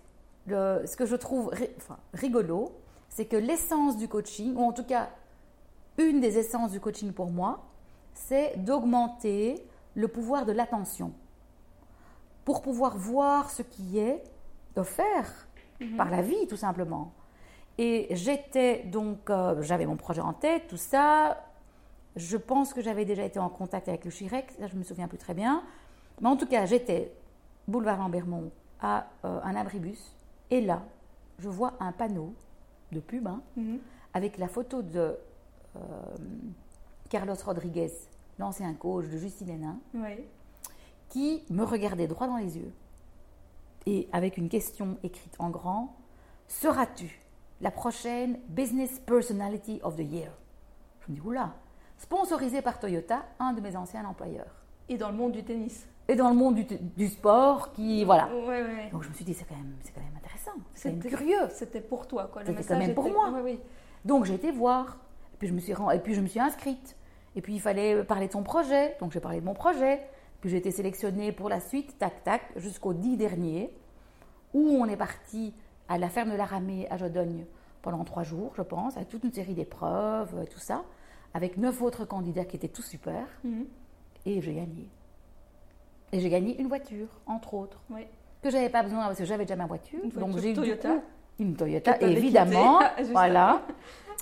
B: le- ce que je trouve ri- enfin, rigolo, c'est que l'essence du coaching, ou en tout cas une des essences du coaching pour moi, c'est d'augmenter le pouvoir de l'attention pour pouvoir voir ce qui est offert
A: Mhm.
B: par la vie, tout simplement. Et j'étais donc, euh, j'avais mon projet en tête, tout ça. Je pense que j'avais déjà été en contact avec le Chirec, ça je me souviens plus très bien. Mais en tout cas, j'étais boulevard Lambermont à euh, un abribus. Et là, je vois un panneau de pub hein,
A: Mhm.
B: avec la photo de euh, Carlos Rodriguez, l'ancien coach de Justine Hénin, qui me regardait droit dans les yeux et avec une question écrite en grand Seras-tu la prochaine Business Personality of the Year? Je me dis Oula Sponsorisé par Toyota, un de mes anciens employeurs.
A: Et dans le monde du tennis.
B: Et dans le monde du, du sport, qui. Voilà.
A: Ouais, ouais.
B: Donc je me suis dit C'est quand, même- c'est quand même intéressant, c'est quand même
A: C'était-
B: curieux.
A: C'était pour toi, quoi.
B: C'était quand même pour
A: était-
B: moi.
A: Oui.
B: Donc j'ai été voir. Et puis je me suis, et puis je me suis inscrite. Et puis il fallait parler de son projet. Donc j'ai parlé de mon projet. Puis j'ai été sélectionnée pour la suite, tac tac, jusqu'au 10 dernier, où on est parti à la ferme de la Ramée à Jodogne pendant trois jours, je pense, avec toute une série d'épreuves, euh, tout ça, avec neuf autres candidats qui étaient tous super.
A: Mhm.
B: Et j'ai gagné. Et j'ai gagné une voiture, entre autres,
A: Ouais.
B: que j'avais pas besoin parce que j'avais déjà ma voiture.
A: Une
B: donc j'ai du
A: Toyota.
B: coup une Toyota, évidemment. [laughs] voilà.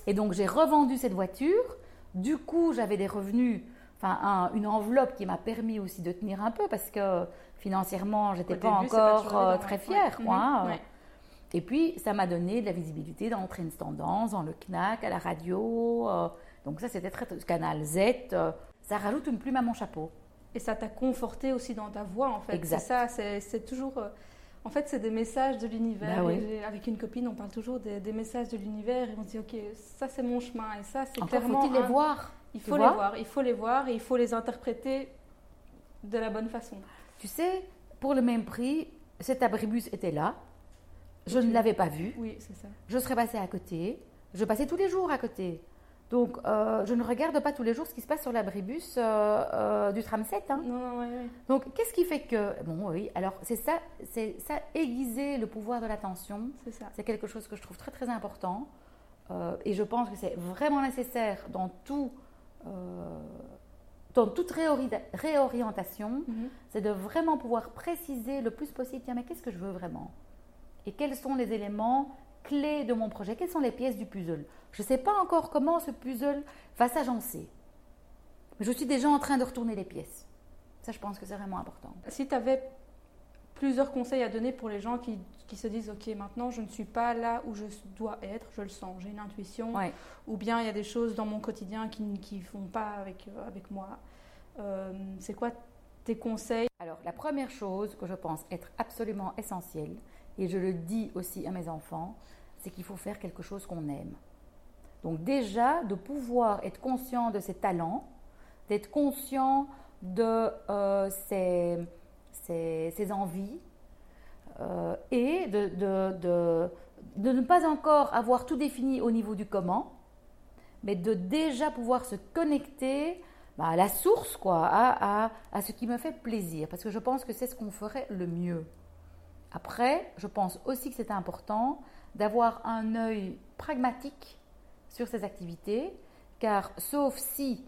B: Et donc j'ai revendu cette voiture. Du coup, j'avais des revenus, enfin une enveloppe qui m'a permis aussi de tenir un peu parce que financièrement, j'étais pas encore euh, très fière. Quoi, hein. mhm. Et puis, ça m'a donné de la visibilité dans Trends Tendance, dans le CNAC, à la radio. Euh, donc ça, c'était très, Canal Z. Euh, ça rajoute une plume à mon chapeau.
A: Et ça t'a conforté aussi dans ta voix, en fait. Exact. C'est ça, c'est toujours... Euh, en fait, c'est des messages de l'univers. Bah avec une copine, on parle toujours des, messages de l'univers et on se dit, OK, ça c'est mon chemin et ça c'est clairement...
B: faut-il les voir
A: Il faut les voir, il faut les voir et il faut les interpréter de la bonne façon.
B: Tu sais, pour le même prix, cet abribus était là. Je ne l'avais pas vu.
A: Oui, c'est ça.
B: Je serais passée à côté. Je passais tous les jours à côté. Donc, euh, je ne regarde pas tous les jours ce qui se passe sur l'abribus euh, euh, du tram 7. Hein.
A: Non, non, oui, oui.
B: Donc, qu'est-ce qui fait que... Bon, oui, alors c'est ça, c'est ça, aiguiser le pouvoir de l'attention.
A: C'est ça.
B: C'est quelque chose que je trouve très, très important. et je pense que c'est vraiment nécessaire dans tout... dans toute réorientation, mhm. c'est de vraiment pouvoir préciser le plus possible, tiens, mais qu'est-ce que je veux vraiment? Et quels sont les éléments clés de mon projet, quelles sont les pièces du puzzle? Je ne sais pas encore comment ce puzzle va s'agencer, mais je suis déjà en train de retourner les pièces. Ça, je pense que c'est vraiment important.
A: Si tu avais plusieurs conseils à donner pour les gens qui, se disent ok maintenant je ne suis pas là où je dois être je le sens j'ai une intuition ou bien il y a des choses dans mon quotidien qui ne font pas avec, euh, avec moi euh, c'est quoi tes conseils?
B: Alors la première chose que je pense être absolument essentielle et je le dis aussi à mes enfants, c'est qu'il faut faire quelque chose qu'on aime. Donc déjà, de pouvoir être conscient de ses talents, d'être conscient de euh, ses, envies euh, et de, de, ne pas encore avoir tout défini au niveau du comment, mais de déjà pouvoir se connecter bah, à la source, quoi, à, à ce qui me fait plaisir, parce que je pense que c'est ce qu'on ferait le mieux. Après, je pense aussi que c'est important d'avoir un œil pragmatique sur ces activités, car sauf si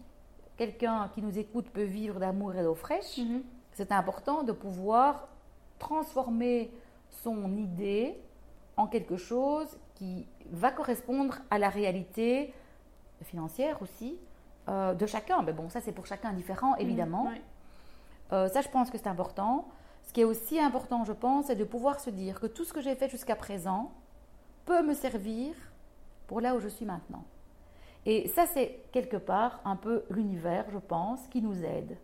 B: quelqu'un qui nous écoute peut vivre d'amour et d'eau fraîche, mhm. c'est important de pouvoir transformer son idée en quelque chose qui va correspondre à la réalité financière aussi euh, de chacun. Mais bon, ça c'est pour chacun différent, mhm. évidemment. Euh, ça, je pense que c'est important. Ce qui est aussi important, je pense, c'est de pouvoir se dire que tout ce que j'ai fait jusqu'à présent peut me servir pour là où je suis maintenant. Et ça, c'est quelque part un peu l'univers, je pense, qui nous aide.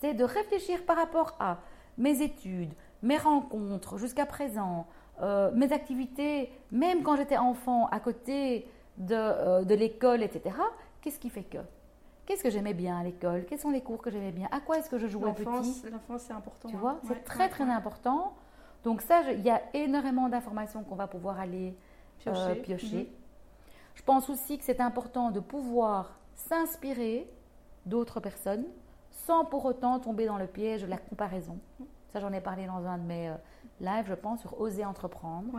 B: C'est de réfléchir par rapport à mes études, mes rencontres jusqu'à présent, euh, mes activités, même quand j'étais enfant, à côté de, euh, de l'école, etc. Qu'est-ce qui fait que? Qu'est-ce que j'aimais bien à l'école? Quels sont les cours que j'aimais bien? À quoi est-ce que je jouais petit?
A: L'enfance, c'est important.
B: Tu vois, c'est très très important. Donc ça, il y a énormément d'informations qu'on va pouvoir aller euh, piocher. Mhm. Je pense aussi que c'est important de pouvoir s'inspirer d'autres personnes sans pour autant tomber dans le piège de la comparaison. Ça, j'en ai parlé dans un de mes euh, lives, je pense, sur oser entreprendre.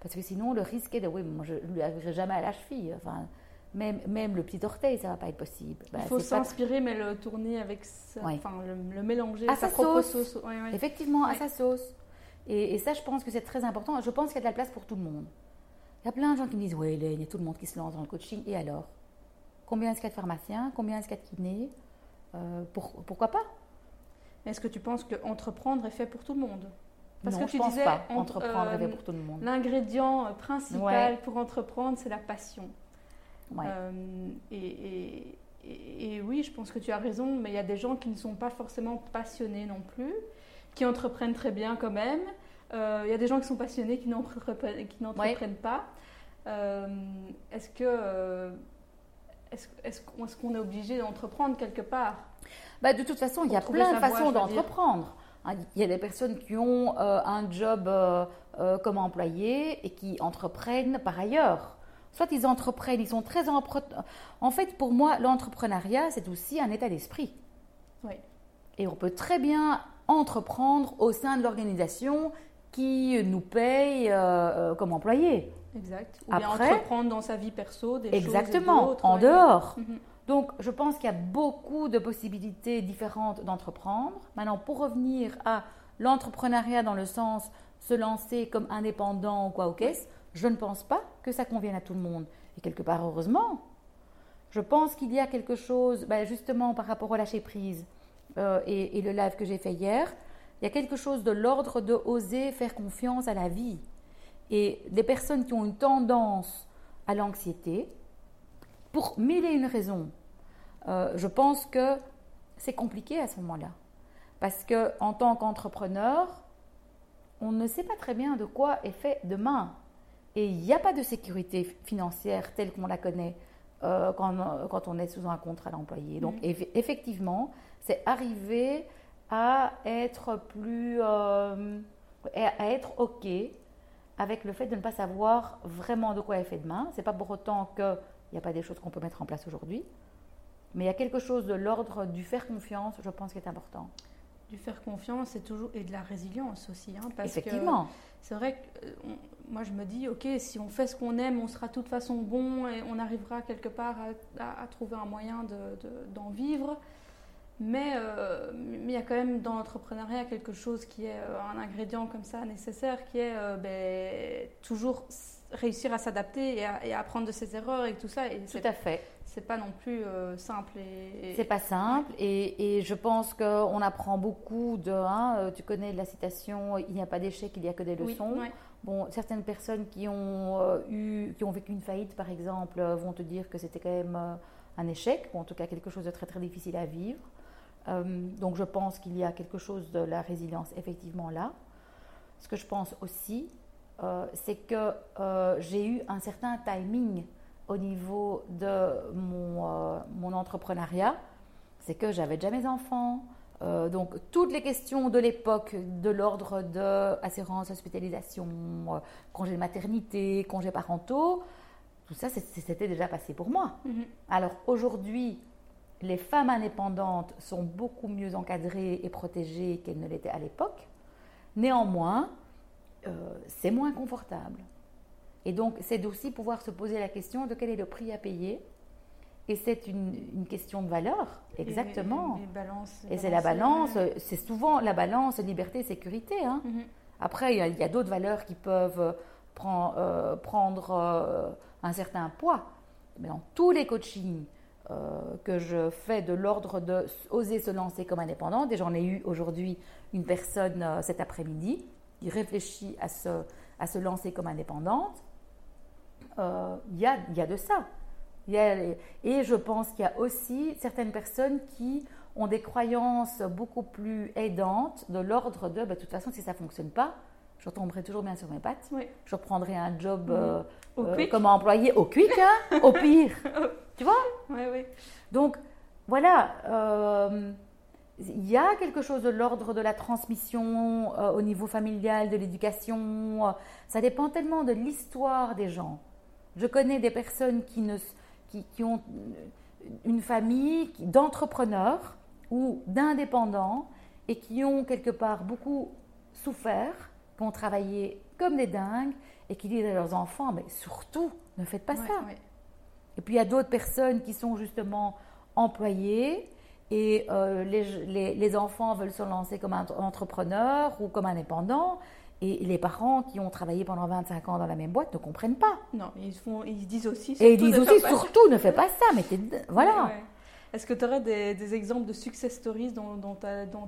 B: Parce que sinon, le risque est de, oui, moi, je ne lui arriverai jamais à la cheville. Enfin, même, même le petit orteil, ça va pas être possible.
A: Bah, Il faut s'inspirer, mais le tourner avec, enfin, le, mélanger
B: à sa, propre sauce. Effectivement, à sa sauce. Et, ça, je pense que c'est très important. Je pense qu'il y a de la place pour tout le monde. Il y a plein de gens qui me disent, oui, il y a tout le monde qui se lance dans le coaching. Et alors? Combien est-ce qu'il y a de pharmaciens? Combien est-ce qu'il y a de kinés? Euh, Pourquoi pas?
A: Est-ce que tu penses que entreprendre est fait pour tout le monde?
B: Parce que tu pense disais, pas. Entreprendre est fait pour tout le monde.
A: L'ingrédient principal pour entreprendre, c'est la passion. Euh, et, et, oui, je pense que tu as raison, mais il y a des gens qui ne sont pas forcément passionnés non plus, qui entreprennent très bien quand même. Euh, il y a des gens qui sont passionnés qui n'entreprennent pas. Euh, est-ce que est-ce qu'on est, obligé d'entreprendre quelque part?
B: Bah, De toute façon, il y a plein de façons d'entreprendre. Hein, il y a des personnes qui ont un job comme employé et qui entreprennent par ailleurs. Soit ils entreprennent, ils sont très En fait, pour moi, l'entrepreneuriat, c'est aussi un état d'esprit.
A: Oui.
B: Et on peut très bien entreprendre au sein de l'organisation qui nous paye euh, euh, comme employés.
A: Exact. Ou bien entreprendre dans sa vie perso des
B: exactement,
A: choses
B: en dehors. Mhm. Donc, je pense qu'il y a beaucoup de possibilités différentes d'entreprendre. Maintenant, pour revenir à l'entrepreneuriat dans le sens se lancer comme indépendant ou quoi au caisse, je ne pense pas que ça convienne à tout le monde. Et quelque part, heureusement. Je pense qu'il y a quelque chose, ben, justement par rapport au lâcher prise euh, et, le live que j'ai fait hier, il y a quelque chose de l'ordre de oser faire confiance à la vie. Et des personnes qui ont une tendance à l'anxiété, pour mille et une raisons, euh, je pense que c'est compliqué à ce moment-là. Parce que en tant qu'entrepreneur, on ne sait pas très bien de quoi est fait demain. Et il n'y a pas de sécurité financière telle qu'on la connaît euh, quand, on est sous un contrat d'employé. Donc, mm. effectivement, c'est arriver à être plus. Euh, à être OK avec le fait de ne pas savoir vraiment de quoi est fait demain. Ce n'est pas pour autant qu'il n'y a pas des choses qu'on peut mettre en place aujourd'hui. Mais il y a quelque chose de l'ordre du faire confiance, je pense, qui est important
A: du faire confiance et toujours et de la résilience aussi hein,
B: parce effectivement
A: c'est vrai que euh, moi je me dis ok si on fait ce qu'on aime on sera de toute façon bon et on arrivera quelque part à, trouver un moyen d'en de, vivre mais euh, il y a quand même dans l'entrepreneuriat quelque chose qui est euh, un ingrédient comme ça nécessaire qui est ben, toujours réussir à s'adapter et, à, apprendre de ses erreurs et tout ça et
B: tout à fait
A: c'est pas non plus euh, simple.
B: Et, C'est pas simple et, je pense qu'on apprend beaucoup de. Hein, euh, tu connais la citation il n'y a pas d'échec, il n'y a que des leçons. Bon, certaines personnes qui ont euh, eu, qui ont vécu une faillite, par exemple, vont te dire que c'était quand même un échec, ou en tout cas quelque chose de très très difficile à vivre. Donc je pense qu'il y a quelque chose de la résilience effectivement là. Ce que je pense aussi, c'est que j'ai eu un certain timing au niveau de mon, euh, mon entrepreneuriat, c'est que j'avais déjà mes enfants. Euh, donc toutes les questions de l'époque de l'ordre de assurance, hospitalisation, euh, congé de maternité, congés parentaux, tout ça c'était déjà passé pour moi. Mhm. Alors aujourd'hui, les femmes indépendantes sont beaucoup mieux encadrées et protégées qu'elles ne l'étaient à l'époque. Néanmoins, c'est moins confortable. Et donc, c'est aussi pouvoir se poser la question de quel est le prix à payer. Et c'est une, question de valeur, exactement. Et, c'est la balance, c'est souvent la balance liberté-sécurité. Hein. Mhm. Après, il y a, d'autres valeurs qui peuvent euh, prendre euh, un certain poids. Mais dans tous les coachings euh, que je fais de l'ordre de oser se lancer comme indépendante, et j'en ai eu aujourd'hui une personne cet après-midi qui réfléchit à se, à se lancer comme indépendante, euh, il y, a, y, a, de ça. et je pense qu'il y a aussi certaines personnes qui ont des croyances beaucoup plus aidantes de l'ordre de, bah, de toute façon, si ça ne fonctionne pas, je retomberai toujours bien sur mes pattes. Je reprendrai un job mhm. euh, euh, comme employé au quick, hein, au pire. [laughs] tu vois?
A: Oui, oui.
B: Donc, voilà. il y a quelque chose de l'ordre de la transmission au niveau familial, de l'éducation. ça dépend tellement de l'histoire des gens. Je connais des personnes qui, ne, qui, ont une famille d'entrepreneurs ou d'indépendants et qui ont quelque part beaucoup souffert, qui ont travaillé comme des dingues et qui disent à leurs enfants, mais surtout, ne faites pas ça. Et puis il y a d'autres personnes qui sont justement employées et euh, les, les, enfants veulent se lancer comme entrepreneurs ou comme indépendants et les parents qui ont travaillé pendant 25 ans dans la même boîte ne comprennent pas.
A: Non, ils, font, ils disent aussi.
B: Et ils disent aussi surtout ne fais pas ça, mais voilà.
A: Est-ce que tu aurais des, exemples de success stories dans,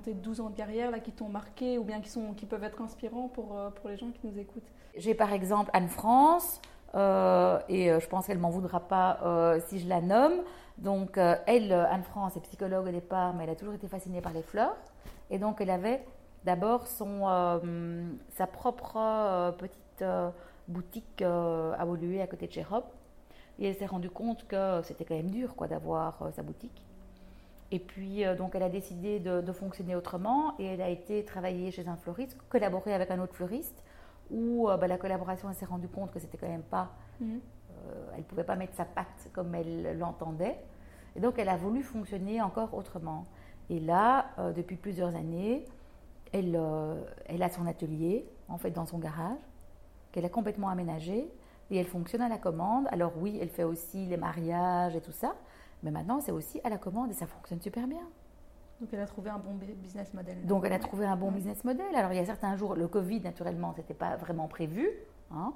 A: tes 12 ans de carrière là, qui t'ont marqué ou bien qui, sont, qui peuvent être inspirants pour, euh, pour les gens qui nous écoutent?
B: J'ai par exemple Anne-France, euh, et euh, je pense qu'elle m'en voudra pas si je la nomme. Donc, elle, Anne-France, est psychologue au départ, mais elle a toujours été fascinée par les fleurs. Et donc, elle avait d'abord sa propre petite boutique à Volué à côté de chez Rob. Et elle s'est rendue compte que c'était quand même dur quoi, d'avoir sa boutique. Et puis, donc, elle a décidé de, fonctionner autrement et elle a été travailler chez un fleuriste, collaborer avec un autre fleuriste, où bah, la collaboration, elle s'est rendue compte que c'était quand même pas. Mhm. elle ne pouvait pas mettre sa patte comme elle l'entendait. Et donc, elle a voulu fonctionner encore autrement. Et là, depuis plusieurs années, elle, euh, elle a son atelier, en fait, dans son garage, qu'elle a complètement aménagé, et elle fonctionne à la commande. Alors oui, elle fait aussi les mariages et tout ça, mais maintenant, c'est aussi à la commande et ça fonctionne super bien.
A: Donc elle a trouvé un bon business model.
B: Donc elle a trouvé un bon business model. Alors il y a certains jours, le Covid naturellement, c'était pas vraiment prévu, hein,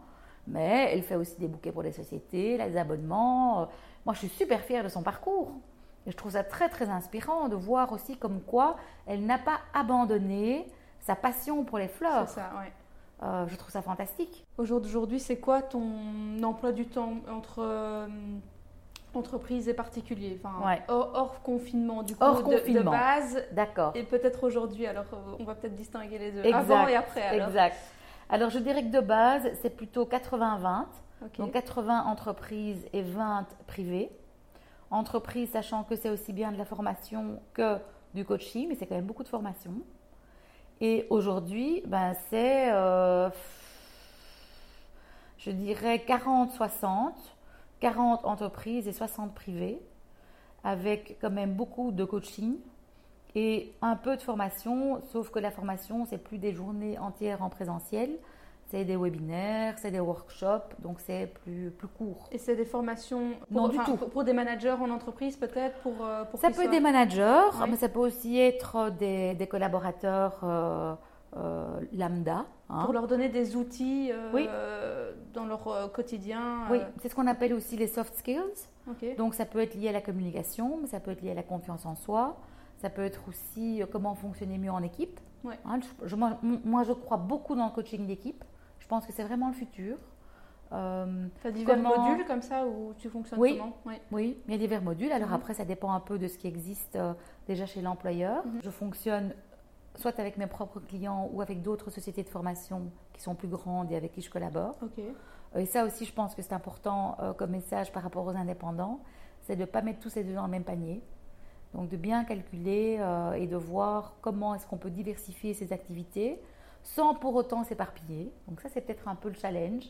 B: Mais elle fait aussi des bouquets pour les sociétés, les abonnements. Moi, je suis super fière de son parcours. Et je trouve ça très, très inspirant de voir aussi comme quoi elle n'a pas abandonné sa passion pour les fleurs.
A: C'est ça, ouais.
B: Euh, je trouve ça fantastique.
A: Aujourd'hui, c'est quoi ton emploi du temps entre euh, entreprise et particulier enfin, hors, confinement, du coup,
B: hors
A: de,
B: confinement.
A: de base.
B: D'accord.
A: Et peut-être aujourd'hui. Alors, on va peut-être distinguer les deux. Avant et après. Alors.
B: Exact. Alors, je dirais que de base, c'est plutôt 80-20. Donc, 80 entreprises et 20 privées. Entreprises, sachant que c'est aussi bien de la formation que du coaching, mais c'est quand même beaucoup de formation. Et aujourd'hui, ben, c'est, euh, je dirais, 40-60, 40 entreprises et 60 privées, avec quand même beaucoup de coaching et un peu de formation, sauf que la formation, c'est plus des journées entières en présentiel, c'est des webinaires, c'est des workshops, donc c'est plus, plus court.
A: Et c'est des formations
B: pour, non, du tout.
A: Pour, des managers en entreprise peut-être pour, euh, pour
B: Ça peut être des managers, mais ça peut aussi être des, des collaborateurs euh, euh, lambda.
A: Hein. Pour leur donner des outils dans leur quotidien.
B: Oui, c'est ce qu'on appelle aussi les soft skills. Donc ça peut être lié à la communication, mais ça peut être lié à la confiance en soi. Ça peut être aussi comment fonctionner mieux en équipe. Hein, je, moi, moi, je crois beaucoup dans le coaching d'équipe. Je pense que c'est vraiment le futur.
A: Euh, tu as divers modules comme ça où tu fonctionnes
B: oui,
A: comment
B: oui. oui, il y a divers modules. Alors mhm. après, ça dépend un peu de ce qui existe euh, déjà chez l'employeur. Mhm. Je fonctionne soit avec mes propres clients ou avec d'autres sociétés de formation qui sont plus grandes et avec qui je collabore. Et ça aussi, je pense que c'est important euh, comme message par rapport aux indépendants, c'est de ne pas mettre tous ces deux dans le même panier. Donc de bien calculer euh, et de voir comment est-ce qu'on peut diversifier ses activités sans pour autant s'éparpiller. Donc ça, c'est peut-être un peu le challenge,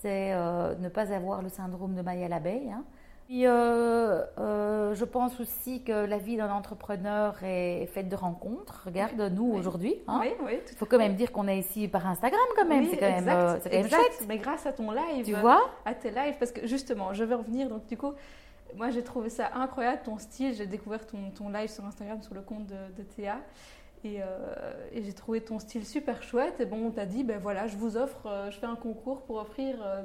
B: c'est euh, ne pas avoir le syndrome de maille à l'abeille. Hein. Puis, euh, euh, je pense aussi que la vie d'un entrepreneur est faite de rencontres. Regarde, nous, aujourd'hui.
A: Hein. Oui, oui,
B: Il faut quand même dire qu'on est ici par Instagram, quand même. c'est quand, même, quand même chouette.
A: Mais grâce à ton live.
B: Tu vois?
A: À tes lives. Parce que justement, je vais revenir. Donc, du coup, moi, j'ai trouvé ça incroyable, ton style. J'ai découvert ton, ton, live sur Instagram, sur le compte de, de Théa. Euh, et, j'ai trouvé ton style super chouette. Et bon, on t'a dit, ben voilà, je vous offre, euh, je fais un concours pour offrir, euh,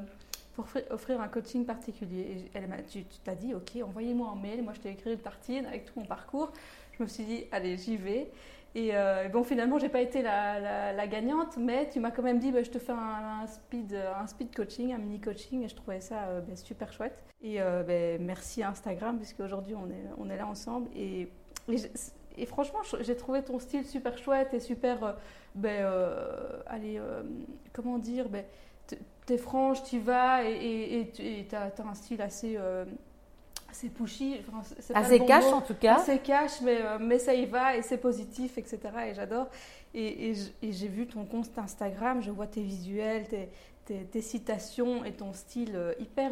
A: pour offrir, un coaching particulier. Et elle tu t'as dit, ok, envoyez-moi un mail. Moi, je t'ai écrit une tartine avec tout mon parcours. Je me suis dit, allez, j'y vais. Et, bon, finalement, j'ai pas été la, gagnante, mais tu m'as quand même dit, ben, je te fais un, speed, un speed coaching, un mini coaching, et je trouvais ça ben, super chouette. Et ben, merci Instagram, puisque aujourd'hui on est, là ensemble. Et et franchement, j'ai trouvé ton style super chouette et super. Euh, ben, euh, allez, euh, comment dire ben, T'es franche, tu vas et tu as, un style assez. assez pushy.
B: assez cash en tout cas.
A: Assez cash, mais, mais ça y va et c'est positif, etc. Et j'adore. Et, et j'ai vu ton compte Instagram, je vois tes visuels, tes, tes, citations et ton style hyper.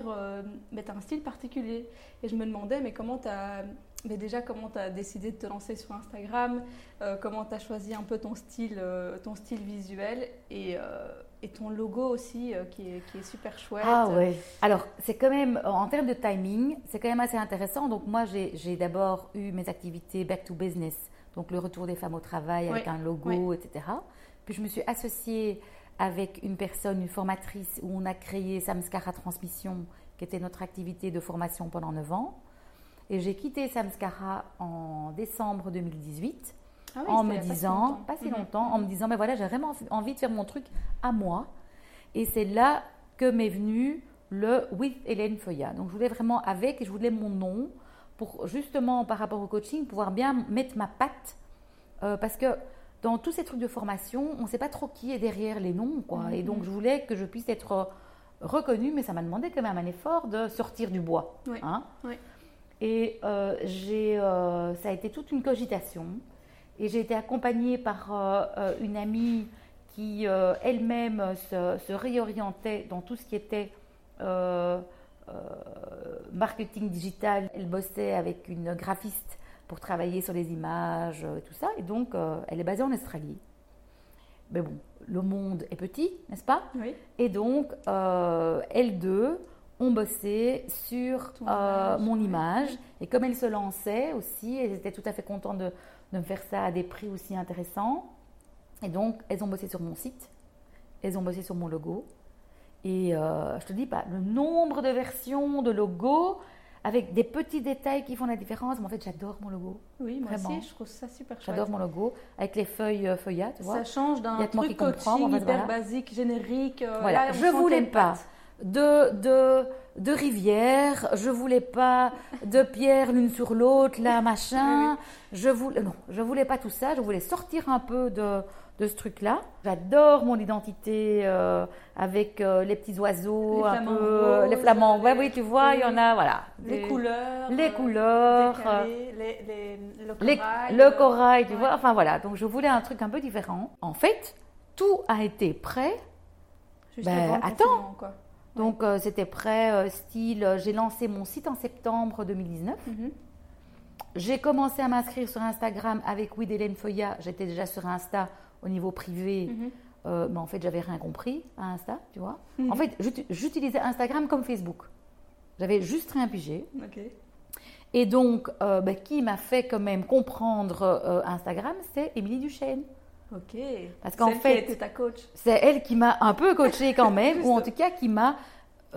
A: mais tu as un style particulier. Et je me demandais, mais comment tu as mais déjà, comment tu as décidé de te lancer sur Instagram euh, Comment tu as choisi un peu ton style, euh, ton style visuel et, euh, et ton logo aussi qui est, qui, est, super chouette
B: Ah ouais. Alors, c'est quand même, en termes de timing, c'est quand même assez intéressant. Donc, moi, j'ai d'abord eu mes activités back to business, donc le retour des femmes au travail avec un logo, etc. Puis, je me suis associée avec une personne, une formatrice, où on a créé Samskara Transmission, qui était notre activité de formation pendant 9 ans. Et j'ai quitté Samskara en décembre 2018 ah en me disant, pas si, longtemps, en me disant, mais voilà, j'ai vraiment envie de faire mon truc à moi. Et c'est là que m'est venu le With Hélène Foya. Donc je voulais vraiment avec, et je voulais mon nom pour justement par rapport au coaching pouvoir bien mettre ma patte. Euh, parce que dans tous ces trucs de formation, on ne sait pas trop qui est derrière les noms. Quoi. Et donc je voulais que je puisse être reconnue, mais ça m'a demandé quand même un effort de sortir du bois.
A: Oui. Hein. oui.
B: Et euh, euh, ça a été toute une cogitation. Et j'ai été accompagnée par euh, une amie qui elle-même se, réorientait dans tout ce qui était marketing digital. Elle bossait avec une graphiste pour travailler sur les images, tout ça. Et donc, elle est basée en Australie. Mais bon, le monde est petit, n'est-ce pas?
A: Oui.
B: Et donc, elle deux ont bossé sur euh, mon image. Et comme elles se lançaient aussi, elles étaient tout à fait contentes de, de, me faire ça à des prix aussi intéressants. Et donc, elles ont bossé sur mon site, elles ont bossé sur mon logo. Et euh, je te dis pas, le nombre de versions de logos avec des petits détails qui font la différence. Mais en fait, j'adore mon logo.
A: Oui, moi
B: Vraiment.
A: aussi, je trouve ça super chouette.
B: J'adore mon logo avec les feuilles euh, feuillats, tu vois.
A: Ça change d'un truc coaching
B: en fait,
A: hyper
B: voilà.
A: basique, générique.
B: Voilà,
A: là,
B: je voulais pas. De, de, de rivière, je voulais pas de pierre l'une sur l'autre, là, machin. Je voulais, non, je voulais pas tout ça, je voulais sortir un peu de, de ce truc-là. J'adore mon identité euh, avec euh, les petits oiseaux,
A: Les
B: un
A: flamants
B: peu,
A: roses,
B: les flamants. Ouais, oui, tu vois, il y en a, voilà.
A: Les couleurs.
B: les
A: euh,
B: couleurs,
A: le corail.
B: le
A: euh,
B: corail, tu
A: ouais.
B: vois. Enfin voilà, donc je voulais un truc un peu différent. En fait, tout a été prêt
A: Juste
B: Ben,
A: avant le
B: attends.
A: quoi.
B: Donc euh, c'était prêt, euh, style, euh, j'ai lancé mon site en septembre 2019.
A: Mhm.
B: J'ai commencé à m'inscrire sur Instagram avec Oui d'Hélène Feuillat. J'étais déjà sur Insta au niveau privé,
A: Mhm.
B: euh, mais en fait j'avais rien compris à Insta, tu vois.
A: Mhm.
B: En fait, j'ut- j'utilisais Instagram comme Facebook. J'avais juste rien pigé. Et donc, ben, qui m'a fait quand même comprendre Instagram, c'est Émilie Duchesne.
A: Ok.
B: Parce qu'en fait-
A: été ta coach.
B: C'est elle qui m'a un peu coachée quand [laughs] même, ou en tout cas qui m'a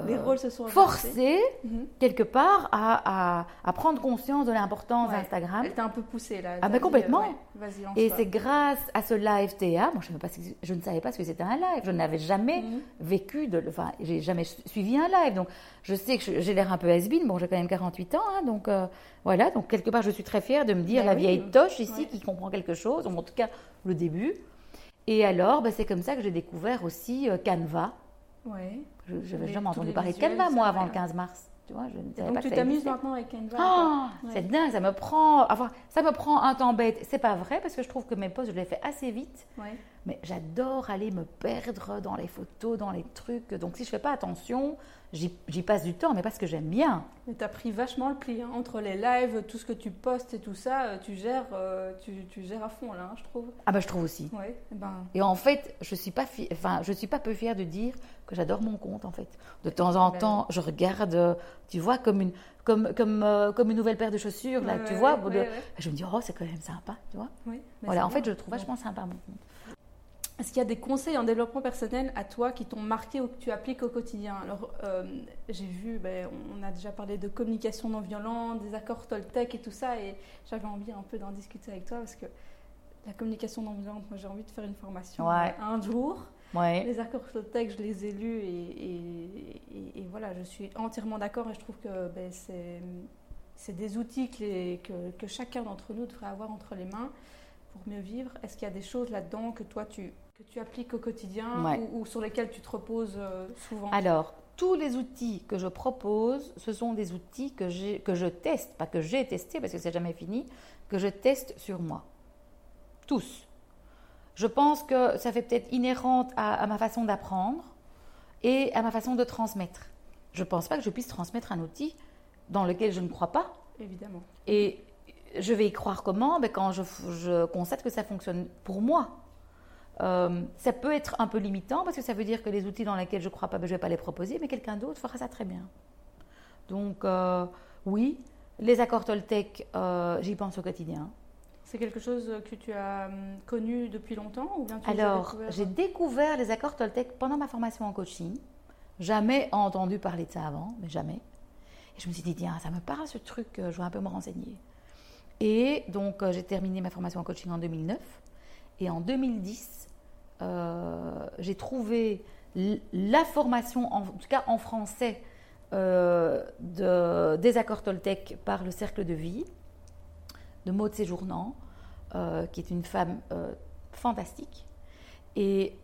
A: Les rôles se sont
B: forcée
A: Mhm.
B: quelque part à, à- à prendre conscience de l'importance
A: Ouais.
B: d'Instagram.
A: Elle t'a un peu poussé là.
B: Ah, ben,
A: dit,
B: complètement.
A: euh, ouais.
B: Et c'est grâce à ce live TA, moi je, pas ne savais pas ce que c'était un live, je n'avais jamais
A: Mhm.
B: vécu, de, enfin j'ai jamais su- suivi un live, donc je sais que j'ai l'air un peu has bon j'ai quand même 48 ans, hein, donc euh, voilà, donc quelque part je suis très fière de me dire
A: Ben
B: la
A: oui.
B: vieille toche ici
A: Ouais.
B: qui comprend quelque chose, ou en tout cas le début. Et alors ben, c'est comme ça que j'ai découvert aussi euh, Canva,
A: Ouais.
B: Je n'avais jamais entendu parler de Canva moi avant le 15 mars, tu vois, je ne savais
A: donc
B: pas
A: tu t'amuses maintenant avec Canva.
B: Ah, c'est dingue, ça me prend, enfin, ça me prend un temps bête. C'est pas vrai parce que je trouve que mes posts, je les fais assez vite.
A: Ouais.
B: Mais j'adore aller me perdre dans les photos, dans les trucs. Donc si je fais pas attention, j'y passe du temps, mais parce que j'aime bien.
A: Mais t'as pris vachement le pli hein. entre les lives, tout ce que tu postes et tout ça, euh, tu gères, euh, tu, tu gères à fond là, hein, je trouve.
B: Ah bah je trouve aussi.
A: Ouais. eh Ben,
B: Et en fait, je suis pas, fi- enfin, je suis pas peu fière de dire que j'adore mon compte en fait. De temps en
A: Ben
B: temps, je regarde, euh, tu vois, comme une, comme, comme, euh, comme une nouvelle paire de chaussures là,
A: ouais,
B: tu vois.
A: ouais,
B: de-
A: ouais.
B: Je me dis oh c'est quand même sympa, tu vois.
A: Oui,
B: voilà, en fait, je le trouve vachement sympa mon compte.
A: Est-ce qu'il y a des conseils en développement personnel à toi qui t'ont marqué ou que tu appliques au quotidien Alors, euh, j'ai vu, ben, on a déjà parlé de communication non violente, des accords Toltec et tout ça, et j'avais envie un peu d'en discuter avec toi parce que la communication non violente, moi j'ai envie de faire une formation
B: Ouais.
A: euh, un jour.
B: Ouais.
A: Les accords Toltec, je les ai lus et, et- et- et voilà, je suis entièrement d'accord et je trouve que ben, c'est, c'est des outils que, les- que, que chacun d'entre nous devrait avoir entre les mains pour mieux vivre. Est-ce qu'il y a des choses là-dedans que toi tu, que tu appliques au quotidien
B: Ouais.
A: ou, ou sur lesquelles tu te reposes euh, souvent?
B: Alors, tous les outils que je propose, ce sont des outils que, que je teste, pas que j'ai testé parce que c'est jamais fini, que je teste sur moi. Tous. Je pense que ça fait peut-être inhérente à, à ma façon d'apprendre et à ma façon de transmettre. Je ne pense pas que je puisse transmettre un outil dans lequel je ne crois pas.
A: Évidemment.
B: Et je vais y croire comment? Ben Quand je, je constate que ça fonctionne pour moi. Euh, ça peut être un peu limitant parce que ça veut dire que les outils dans lesquels je ne crois pas, ben, je ne vais pas les proposer, mais quelqu'un d'autre fera ça très bien. Donc, euh, oui, les accords Toltec, euh, j'y pense au quotidien.
A: C'est quelque chose que tu as hum, connu depuis longtemps ou bien tu
B: Alors, j'ai découvert les accords Toltec pendant ma formation en coaching. Jamais entendu parler de ça avant, mais jamais. Et je me suis dit, tiens, ça me parle ce truc, je vais un peu me renseigner. Et donc, j'ai terminé ma formation en coaching en 2009. Et en 2010, euh, j'ai trouvé la formation, en, tout cas en français, euh, de, des accords Toltec par le Cercle de Vie de Maud Séjournant, euh, qui est une femme fantastique. Et,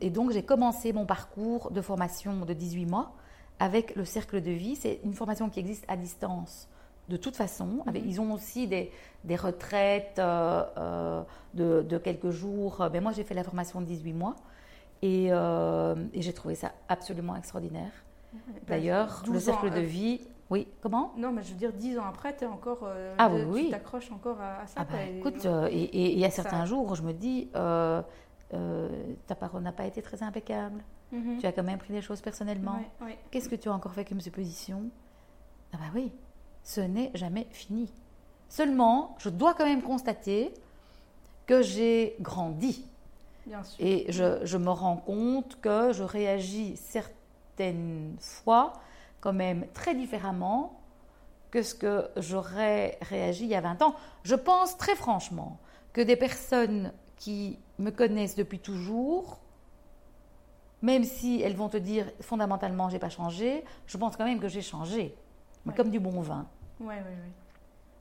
B: et donc, j'ai commencé mon parcours de formation de 18 mois avec le Cercle de Vie. C'est une formation qui existe à distance de toute façon. Avec-
A: Mhm.
B: Ils ont aussi des, des retraites euh, euh, de, de quelques jours. Mais moi, j'ai fait la formation de 18 mois. Et, euh, et j'ai trouvé ça absolument extraordinaire. D'ailleurs, le
A: 12 ans,
B: Cercle de vie... Oui, comment?
A: Non, mais je veux dire, dix ans après, tu es encore. euh,
B: Ah
A: de-
B: oui,
A: tu
B: oui.
A: t'accroches encore à, à ça.
B: Ah bah, écoute, et et- y a
A: Ça-
B: certains jours où je me dis, ta parole n'a pas été très impeccable.
A: Mhm.
B: Tu as quand même pris les choses personnellement. Qu'est-ce que tu as encore fait comme supposition? Ah bah oui, ce n'est jamais fini. Seulement, je dois quand même constater que j'ai grandi.
A: Bien sûr.
B: Et je, je me rends compte que je réagis certaines fois quand même très différemment que ce que j'aurais réagi il y a 20 ans. Je pense très franchement que des personnes qui me connaissent depuis toujours, même si elles vont te dire fondamentalement j'ai pas changé, je pense quand même que j'ai changé, mais
A: Ouais.
B: comme du bon vin.
A: Oui, oui, oui.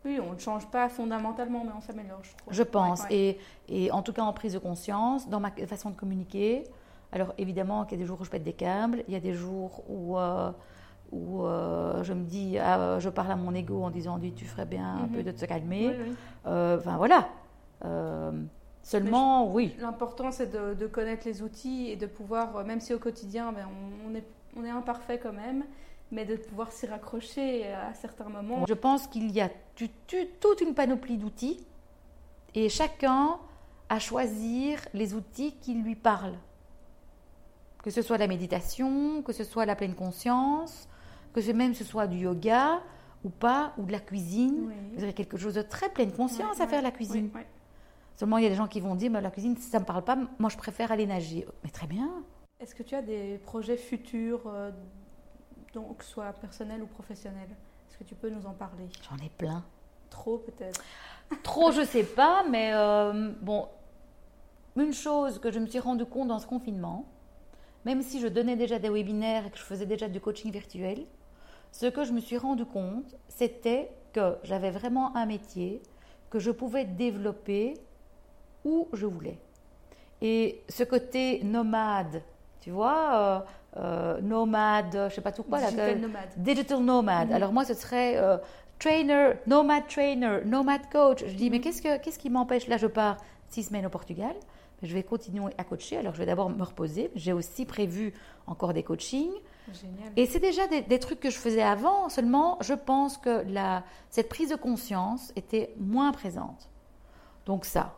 A: Oui, on ne change pas fondamentalement, mais on s'améliore, je trouve.
B: Je pense.
A: Ouais, ouais.
B: Et, et en tout cas en prise de conscience, dans ma façon de communiquer. Alors évidemment qu'il y a des jours où je pète des câbles, il y a des jours où, euh, où euh, je me dis, ah, je parle à mon ego en disant, dis, tu ferais bien un
A: Mhm.
B: peu de te calmer.
A: Oui, oui.
B: Euh, Enfin voilà. Seulement, oui.
A: L'important, c'est de, de connaître les outils et de pouvoir, même si au quotidien, ben, on, on est, on est imparfait quand même, mais de pouvoir s'y raccrocher à certains moments.
B: Je pense qu'il y a toute une panoplie d'outils et chacun à choisir les outils qui lui parlent. Que ce soit la méditation, que ce soit la pleine conscience, que ce même ce soit du yoga ou pas, ou de la cuisine.
A: Oui.
B: Vous avez quelque chose de très pleine conscience à faire la cuisine. Seulement, il y a des gens qui vont dire, la cuisine, ça ne me parle pas, moi je préfère aller nager. Mais très bien.
A: Est-ce que tu as des projets futurs, euh, donc soit personnels ou professionnels Est-ce que tu peux nous en parler?
B: J'en ai plein.
A: Trop peut-être [laughs]
B: Trop, je sais pas, mais euh, bon, une chose que je me suis rendu compte dans ce confinement, même si je donnais déjà des webinaires et que je faisais déjà du coaching virtuel, ce que je me suis rendu compte, c'était que j'avais vraiment un métier que je pouvais développer où je voulais. Et ce côté nomade, tu vois, euh, euh, nomade, je sais pas tout quoi,
A: Digital
B: que-
A: nomade.
B: Digital nomade.
A: Mhm.
B: Alors moi, ce serait euh, trainer, nomade trainer, nomade coach. Je dis,
A: Mhm.
B: mais qu'est-ce, que, qu'est-ce qui m'empêche? Là, je pars six semaines au Portugal. mais Je vais continuer à coacher. Alors, je vais d'abord me reposer. J'ai aussi prévu encore des coachings.
A: Génial.
B: Et c'est déjà des, des trucs que je faisais avant. Seulement, je pense que la, cette prise de conscience était moins présente. Donc ça.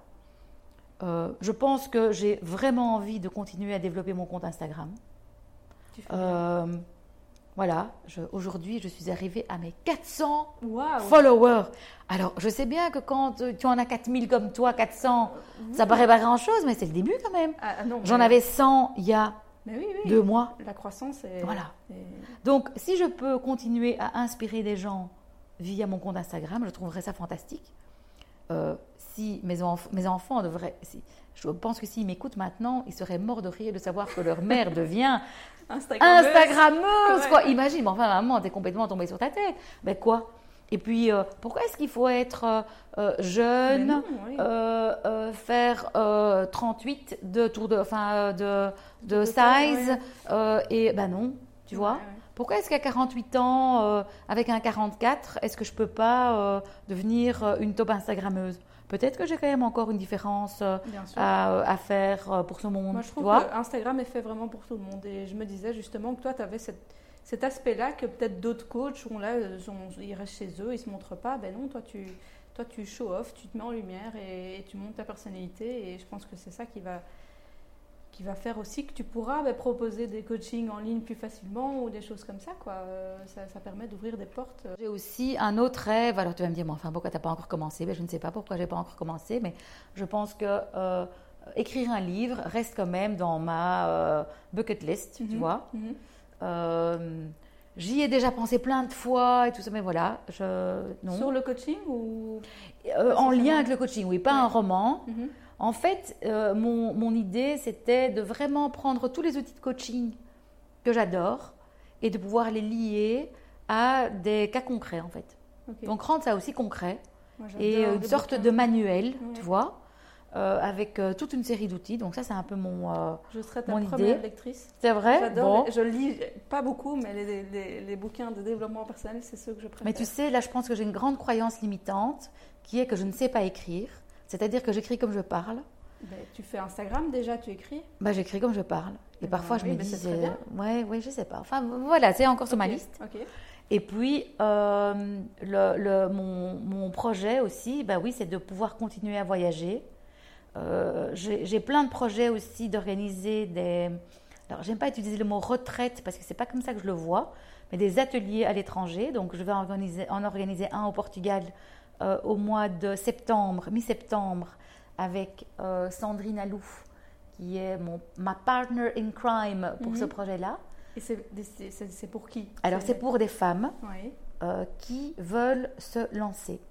B: Euh, je pense que j'ai vraiment envie de continuer à développer mon compte Instagram. Euh, voilà, aujourd'hui, je suis arrivée à mes 400
A: Waouh
B: followers. Alors, je sais bien que quand euh, tu en as 4000 comme toi, 400, ça paraît pas grand-chose, mais c'est le début quand même.
A: Ah, ah
B: J'en
A: mais-
B: avais 100 il y a
A: Mais oui, oui.
B: deux mois.
A: La croissance est.
B: Voilà.
A: est-
B: Donc, si je peux continuer à inspirer des gens via mon compte Instagram, je trouverais ça fantastique. Euh, si mes, enf- mes enfants devraient... Si, je pense que s'ils m'écoutent maintenant, ils seraient morts de rire de savoir que leur mère devient [laughs]
A: Instagrammeuse.
B: Instagrammeuse,
A: Ouais.
B: quoi. Imagine, mais enfin, maman, t'es complètement tombée sur ta tête. Ben quoi? Et puis, euh, pourquoi est-ce qu'il faut être euh, jeune,
A: non, oui.
B: euh, faire euh, 38 de tour de, enfin, de, de
A: De
B: size
A: ouais.
B: Et ben non, tu vois?
A: Ouais, ouais.
B: Pourquoi est-ce qu'à 48 ans, euh, avec un 44, est-ce que je peux pas euh, devenir euh, une top Instagrammeuse? Peut-être que j'ai quand même encore une différence euh, à, à faire pour ce monde.
A: Moi, je
B: tu
A: trouve
B: vois?
A: que Instagram est fait vraiment pour tout le monde. Et je me disais justement que toi, tu avais cette- cet aspect-là que peut-être d'autres coachs ont là, sont- ils restent chez eux, ils se montrent pas. Ben non, toi, tu, toi, tu show off, tu te mets en lumière et, et tu montes ta personnalité. Et je pense que c'est ça qui va, qui va faire aussi que tu pourras ben, proposer des coachings en ligne plus facilement ou des choses comme ça. Quoi. Euh, Ça, ça permet d'ouvrir des portes.
B: J'ai aussi un autre rêve. Alors tu vas me dire, mais enfin, pourquoi tu n'as pas encore commencé? Ben, Je ne sais pas pourquoi j'ai pas encore commencé, mais je pense que euh, écrire un livre reste quand même dans ma euh, bucket list, tu
A: Mhm.
B: vois.
A: Mhm.
B: J'y ai déjà pensé plein de fois et tout ça, mais voilà, je non.
A: Sur le coaching ou.
B: En lien avec le coaching, oui, pas
A: Ouais.
B: un roman.
A: Mhm.
B: En fait, euh, mon, mon idée, c'était de vraiment prendre tous les outils de coaching que j'adore et de pouvoir les lier à des cas concrets, en fait. Donc, rendre ça aussi concret
A: Moi,
B: et une sorte
A: bouquins.
B: de manuel,
A: Ouais.
B: tu vois, euh, avec euh, toute une série d'outils. Donc, ça, c'est un peu mon.
A: Je serai ta
B: mon
A: première
B: idée.
A: lectrice.
B: C'est vrai?
A: J'adore.
B: Bon.
A: les- Je lis pas beaucoup, mais les, les- les bouquins de développement personnel, c'est ceux que je préfère.
B: Mais tu sais, là, je pense que j'ai une grande croyance limitante qui est que je ne sais pas écrire. C'est-à-dire que j'écris comme je parle.
A: Ben, tu fais Instagram déjà, tu écris?
B: Bah, j'écris comme je parle. Et
A: Ben
B: parfois, je
A: oui,
B: me dis, euh, ouais, ouais, je sais pas. Enfin, voilà, c'est encore sur ma liste. Et puis, euh, le, le- mon, mon projet aussi, bah oui, c'est de pouvoir continuer à voyager. Euh, J'ai j'ai plein de projets aussi d'organiser des. Alors, j'aime pas utiliser le mot retraite parce que c'est pas comme ça que je le vois, mais des ateliers à l'étranger. Donc, je vais organiser, en organiser un au Portugal euh, au mois de septembre, mi-septembre, avec euh, Sandrine Alouf, qui est mon, ma partner in crime pour
A: Mhm.
B: ce projet-là.
A: Et c'est- pour qui?
B: Alors, c'est pour des femmes
A: Oui.
B: euh, qui veulent se lancer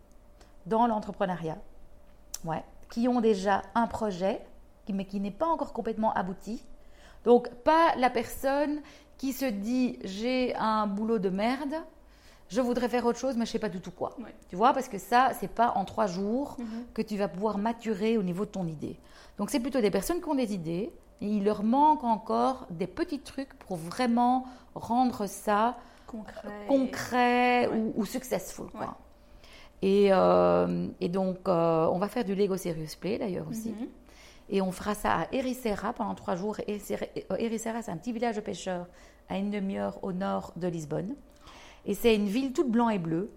B: dans l'entrepreneuriat, ouais, qui ont déjà un projet, mais qui n'est pas encore complètement abouti. Donc, pas la personne qui se dit j'ai un boulot de merde, je voudrais faire autre chose, mais je sais pas du tout quoi.
A: Ouais.
B: Tu vois, parce que ça, c'est pas en trois jours
A: Mhm.
B: que tu vas pouvoir maturer au niveau de ton idée. Donc, c'est plutôt des personnes qui ont des idées et il leur manque encore des petits trucs pour vraiment rendre ça
A: Concret.
B: concret
A: Ouais.
B: ou, ou successful. Quoi.
A: Ouais.
B: Et, euh, et donc, euh, on va faire du Lego Serious Play d'ailleurs aussi.
A: Mhm.
B: Et on fera ça à Ericeira pendant trois jours. Ericeira, euh, Ericeira, c'est un petit village de pêcheurs à une demi-heure au nord de Lisbonne. Et c'est une ville toute blanc et bleue.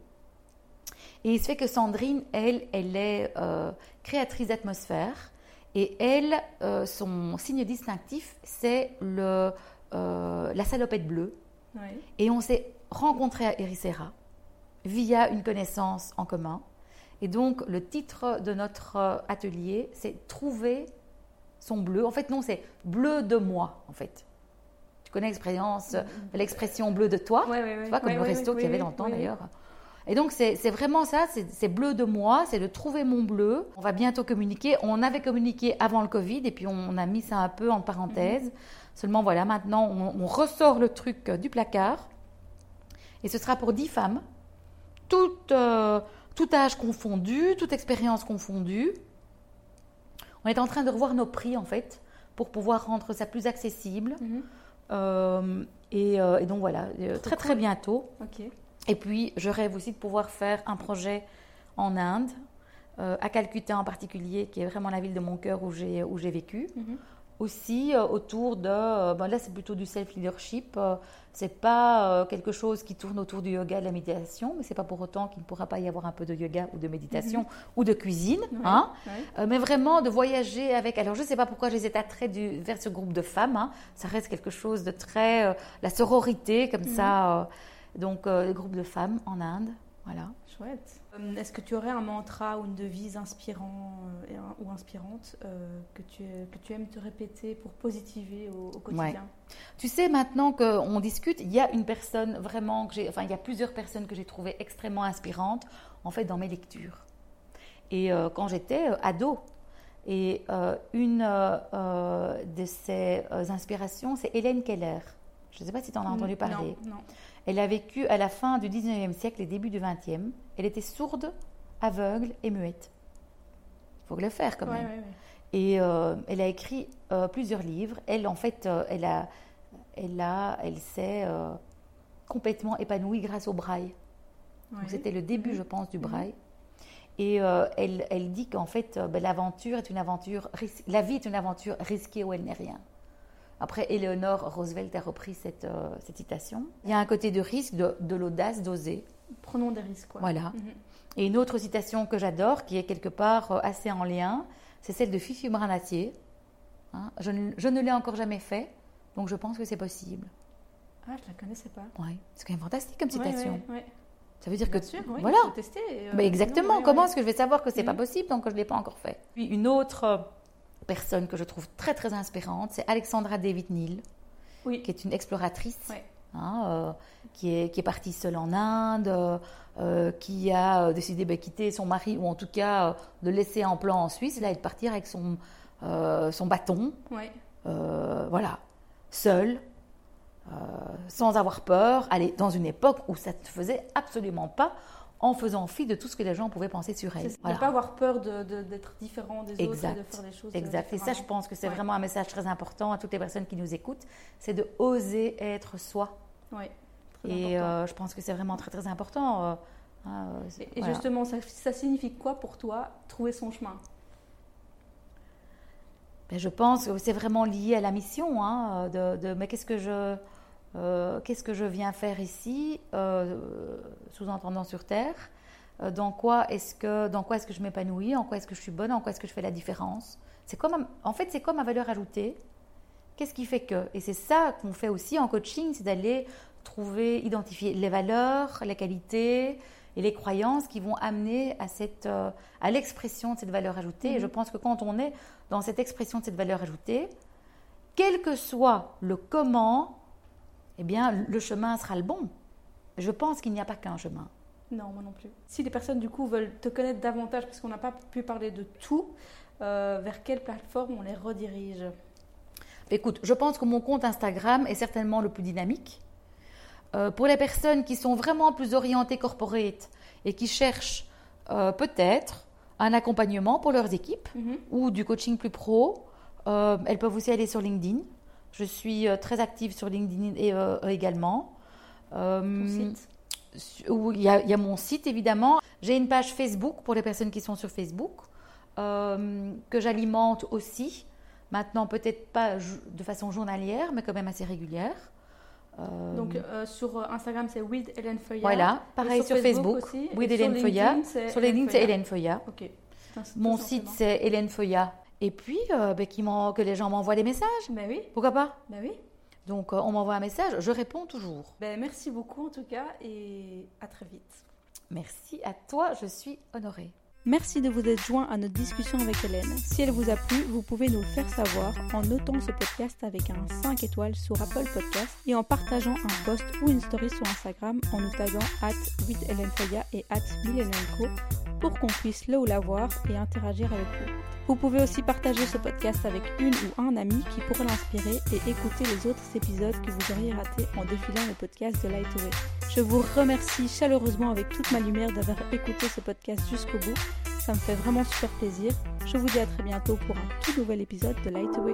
B: Et il se fait que Sandrine, elle, elle est euh, créatrice d'atmosphère. Et elle, euh, son signe distinctif, c'est le, euh, la salopette bleue. Et on s'est rencontrés à Ericeira via une connaissance en commun. Et donc, le titre de notre atelier, c'est Trouver son bleu. En fait, non, c'est Bleu de moi, en fait. Tu connais l'expérience, l'expression bleu de toi
A: Ouais, ouais.
B: Tu vois, comme le resto qu'il y avait dans le temps d'ailleurs. Et donc, c'est vraiment ça, c'est bleu de moi, c'est de trouver mon bleu. On va bientôt communiquer. On avait communiqué avant le Covid et puis on a mis ça un peu en parenthèse.
A: Mhm.
B: Seulement, voilà, maintenant, on, on ressort le truc euh, du placard. Et ce sera pour 10 femmes, toutes, euh, tout âge confondu, toute expérience confondue. On est en train de revoir nos prix, en fait, pour pouvoir rendre ça plus accessible.
A: Mhm.
B: Euh, et, euh, et donc, voilà, euh, très, très bientôt. Et puis, je rêve aussi de pouvoir faire un projet en Inde, à Calcutta en particulier, qui est vraiment la ville de mon cœur où j'ai où j'ai vécu.
A: Mhm.
B: Aussi euh, autour de, euh, ben là c'est plutôt du self-leadership. euh, c'est pas quelque chose qui tourne autour du yoga, de la méditation, mais c'est pas pour autant qu'il ne pourra pas y avoir un peu de yoga ou de méditation ou de cuisine,
A: Ouais,
B: hein.
A: ouais.
B: Mais vraiment de voyager avec. Alors je ne sais pas pourquoi j'ai cet attrait du, vers ce groupe de femmes. hein. Ça reste quelque chose de très euh, la sororité comme ça. euh, donc euh, le groupe de femmes en Inde, voilà.
A: Chouette. Euh, Est-ce que tu aurais un mantra ou une devise inspirant euh, ou inspirante euh, que, tu, que tu aimes te répéter pour positiver au, au quotidien
B: Tu sais, maintenant qu'on discute, il y a une personne vraiment que j'ai, enfin, il y a plusieurs personnes que j'ai trouvées extrêmement inspirantes, en fait, dans mes lectures. Et euh, quand j'étais ado, et une de ces inspirations, c'est Hélène Keller. Je ne sais pas si tu en as entendu parler.
A: Non, non.
B: Elle a vécu à la fin du 19e siècle et début du 20e. Elle était sourde, aveugle et muette. Il faut le faire quand même.
A: ouais, ouais.
B: Et euh, elle a écrit euh, plusieurs livres. Elle, en fait, euh, elle a, elle a, elle s'est complètement épanouie grâce au braille. C'était le début,
A: Mhm.
B: je pense, du braille. Et elle, elle dit qu'en fait, ben, l'aventure est une aventure, la vie est une aventure risquée où elle n'est rien. Après, Eleanor Roosevelt a repris cette, cette citation. Il y a un côté de risque, de, de l'audace d'oser.
A: Prenons des risques. Quoi.
B: Voilà.
A: Mhm.
B: Et une autre citation que j'adore, qui est quelque part euh, assez en lien, c'est celle de Fifi Brinatier. Hein, je, ne- je ne l'ai encore jamais fait, donc je pense que c'est possible.
A: Ah, je la connaissais pas.
B: Ouais. C'est quand même fantastique comme citation.
A: ouais, ouais.
B: Ça veut dire que
A: sûr, oui,
B: voilà.
A: tester. euh,
B: exactement. Comment est-ce que je vais savoir que c'est pas
A: Mhm.
B: possible tant que je ne l'ai pas encore fait? Puis une autre euh, personne que je trouve très très inspirante, c'est Alexandra David Neal,
A: Oui.
B: qui est une exploratrice. Hein, euh, qui, est, qui est partie seule en Inde, euh, qui a euh, décidé de quitter son mari, ou en tout cas euh, de laisser en plan en Suisse, là, et de partir avec son, son bâton,
A: Ouais.
B: voilà, seule, sans avoir peur, aller dans une époque où ça ne te faisait absolument pas, en faisant fi de tout ce que les gens pouvaient penser sur elle. Voilà.
A: ne pas avoir peur d'être différent des autres et de
B: Exact.
A: faire des choses. euh,
B: Exact. Et ça, je pense que c'est
A: Ouais.
B: vraiment un message très important à toutes les personnes qui nous écoutent, c'est de oser être soi.
A: Très
B: Et euh, je pense que c'est vraiment très très important. euh,
A: Et, et
B: voilà.
A: justement, ça, ça signifie quoi pour toi trouver son chemin?
B: Ben, je pense que c'est vraiment lié à la mission, hein, de, de- mais qu'est-ce que je euh, qu'est-ce que je viens faire ici, euh, sous-entendant sur Terre euh, Dans quoi est-ce que dans quoi est-ce que je m'épanouis En quoi est-ce que je suis bonne En quoi est-ce que je fais la différence? C'est comme en fait c'est quoi ma valeur ajoutée? Qu'est-ce qui fait que Et c'est ça qu'on fait aussi en coaching, c'est d'aller trouver, identifier les valeurs, les qualités et les croyances qui vont amener à, cette, à l'expression de cette valeur ajoutée. Et je pense que quand on est dans cette expression de cette valeur ajoutée, quel que soit le comment, eh bien, le chemin sera le bon. Je pense qu'il n'y a pas qu'un chemin.
A: Non, moi non plus. Si les personnes du coup veulent te connaître davantage, parce qu'on n'a pas pu parler de tout, euh, vers quelle plateforme on les redirige?
B: Écoute, je pense que mon compte Instagram est certainement le plus dynamique. Euh, pour les personnes qui sont vraiment plus orientées corporate et qui cherchent euh, peut-être un accompagnement pour leurs équipes
A: Mhm.
B: ou du coaching plus pro, elles peuvent aussi aller sur LinkedIn. Je suis euh, très active sur LinkedIn et, euh, également. Euh,
A: site?
B: où il y, a, il y a mon site évidemment. J'ai une page Facebook pour les personnes qui sont sur Facebook euh, que j'alimente aussi. Maintenant, peut-être pas de façon journalière, mais quand même assez régulière.
A: Donc euh, sur Instagram, c'est with Hélène Feuillard.
B: voilà, pareil sur Facebook,
A: aussi.
B: with Hélène
A: c'est
B: Sur LinkedIn, c'est
A: Feuillard.
B: Hélène
A: un-
B: Mon site, c'est Hélène Foya. Et puis, euh, ben, que les gens m'envoient des messages.
A: Ben oui,
B: Pourquoi pas?
A: Ben oui.
B: Donc, euh, on m'envoie un message, je réponds toujours.
A: Ben merci beaucoup en tout cas et à très vite.
B: Merci à toi, je suis honorée.
A: Merci de vous être joint à notre discussion avec Hélène. Si elle vous a plu, vous pouvez nous le faire savoir en notant ce podcast avec un 5 étoiles sur Apple Podcast et en partageant un post ou une story sur Instagram en nous taguant at withhelenfoya et at pour qu'on puisse le ou la voir et interagir avec vous. Vous pouvez aussi partager ce podcast avec une ou un ami qui pourrait l'inspirer et écouter les autres épisodes que vous auriez ratés en défilant le podcast de Lightway. Je vous remercie chaleureusement avec toute ma lumière d'avoir écouté ce podcast jusqu'au bout. Ça me fait vraiment super plaisir. Je vous dis à très bientôt pour un tout nouvel épisode de Lightway.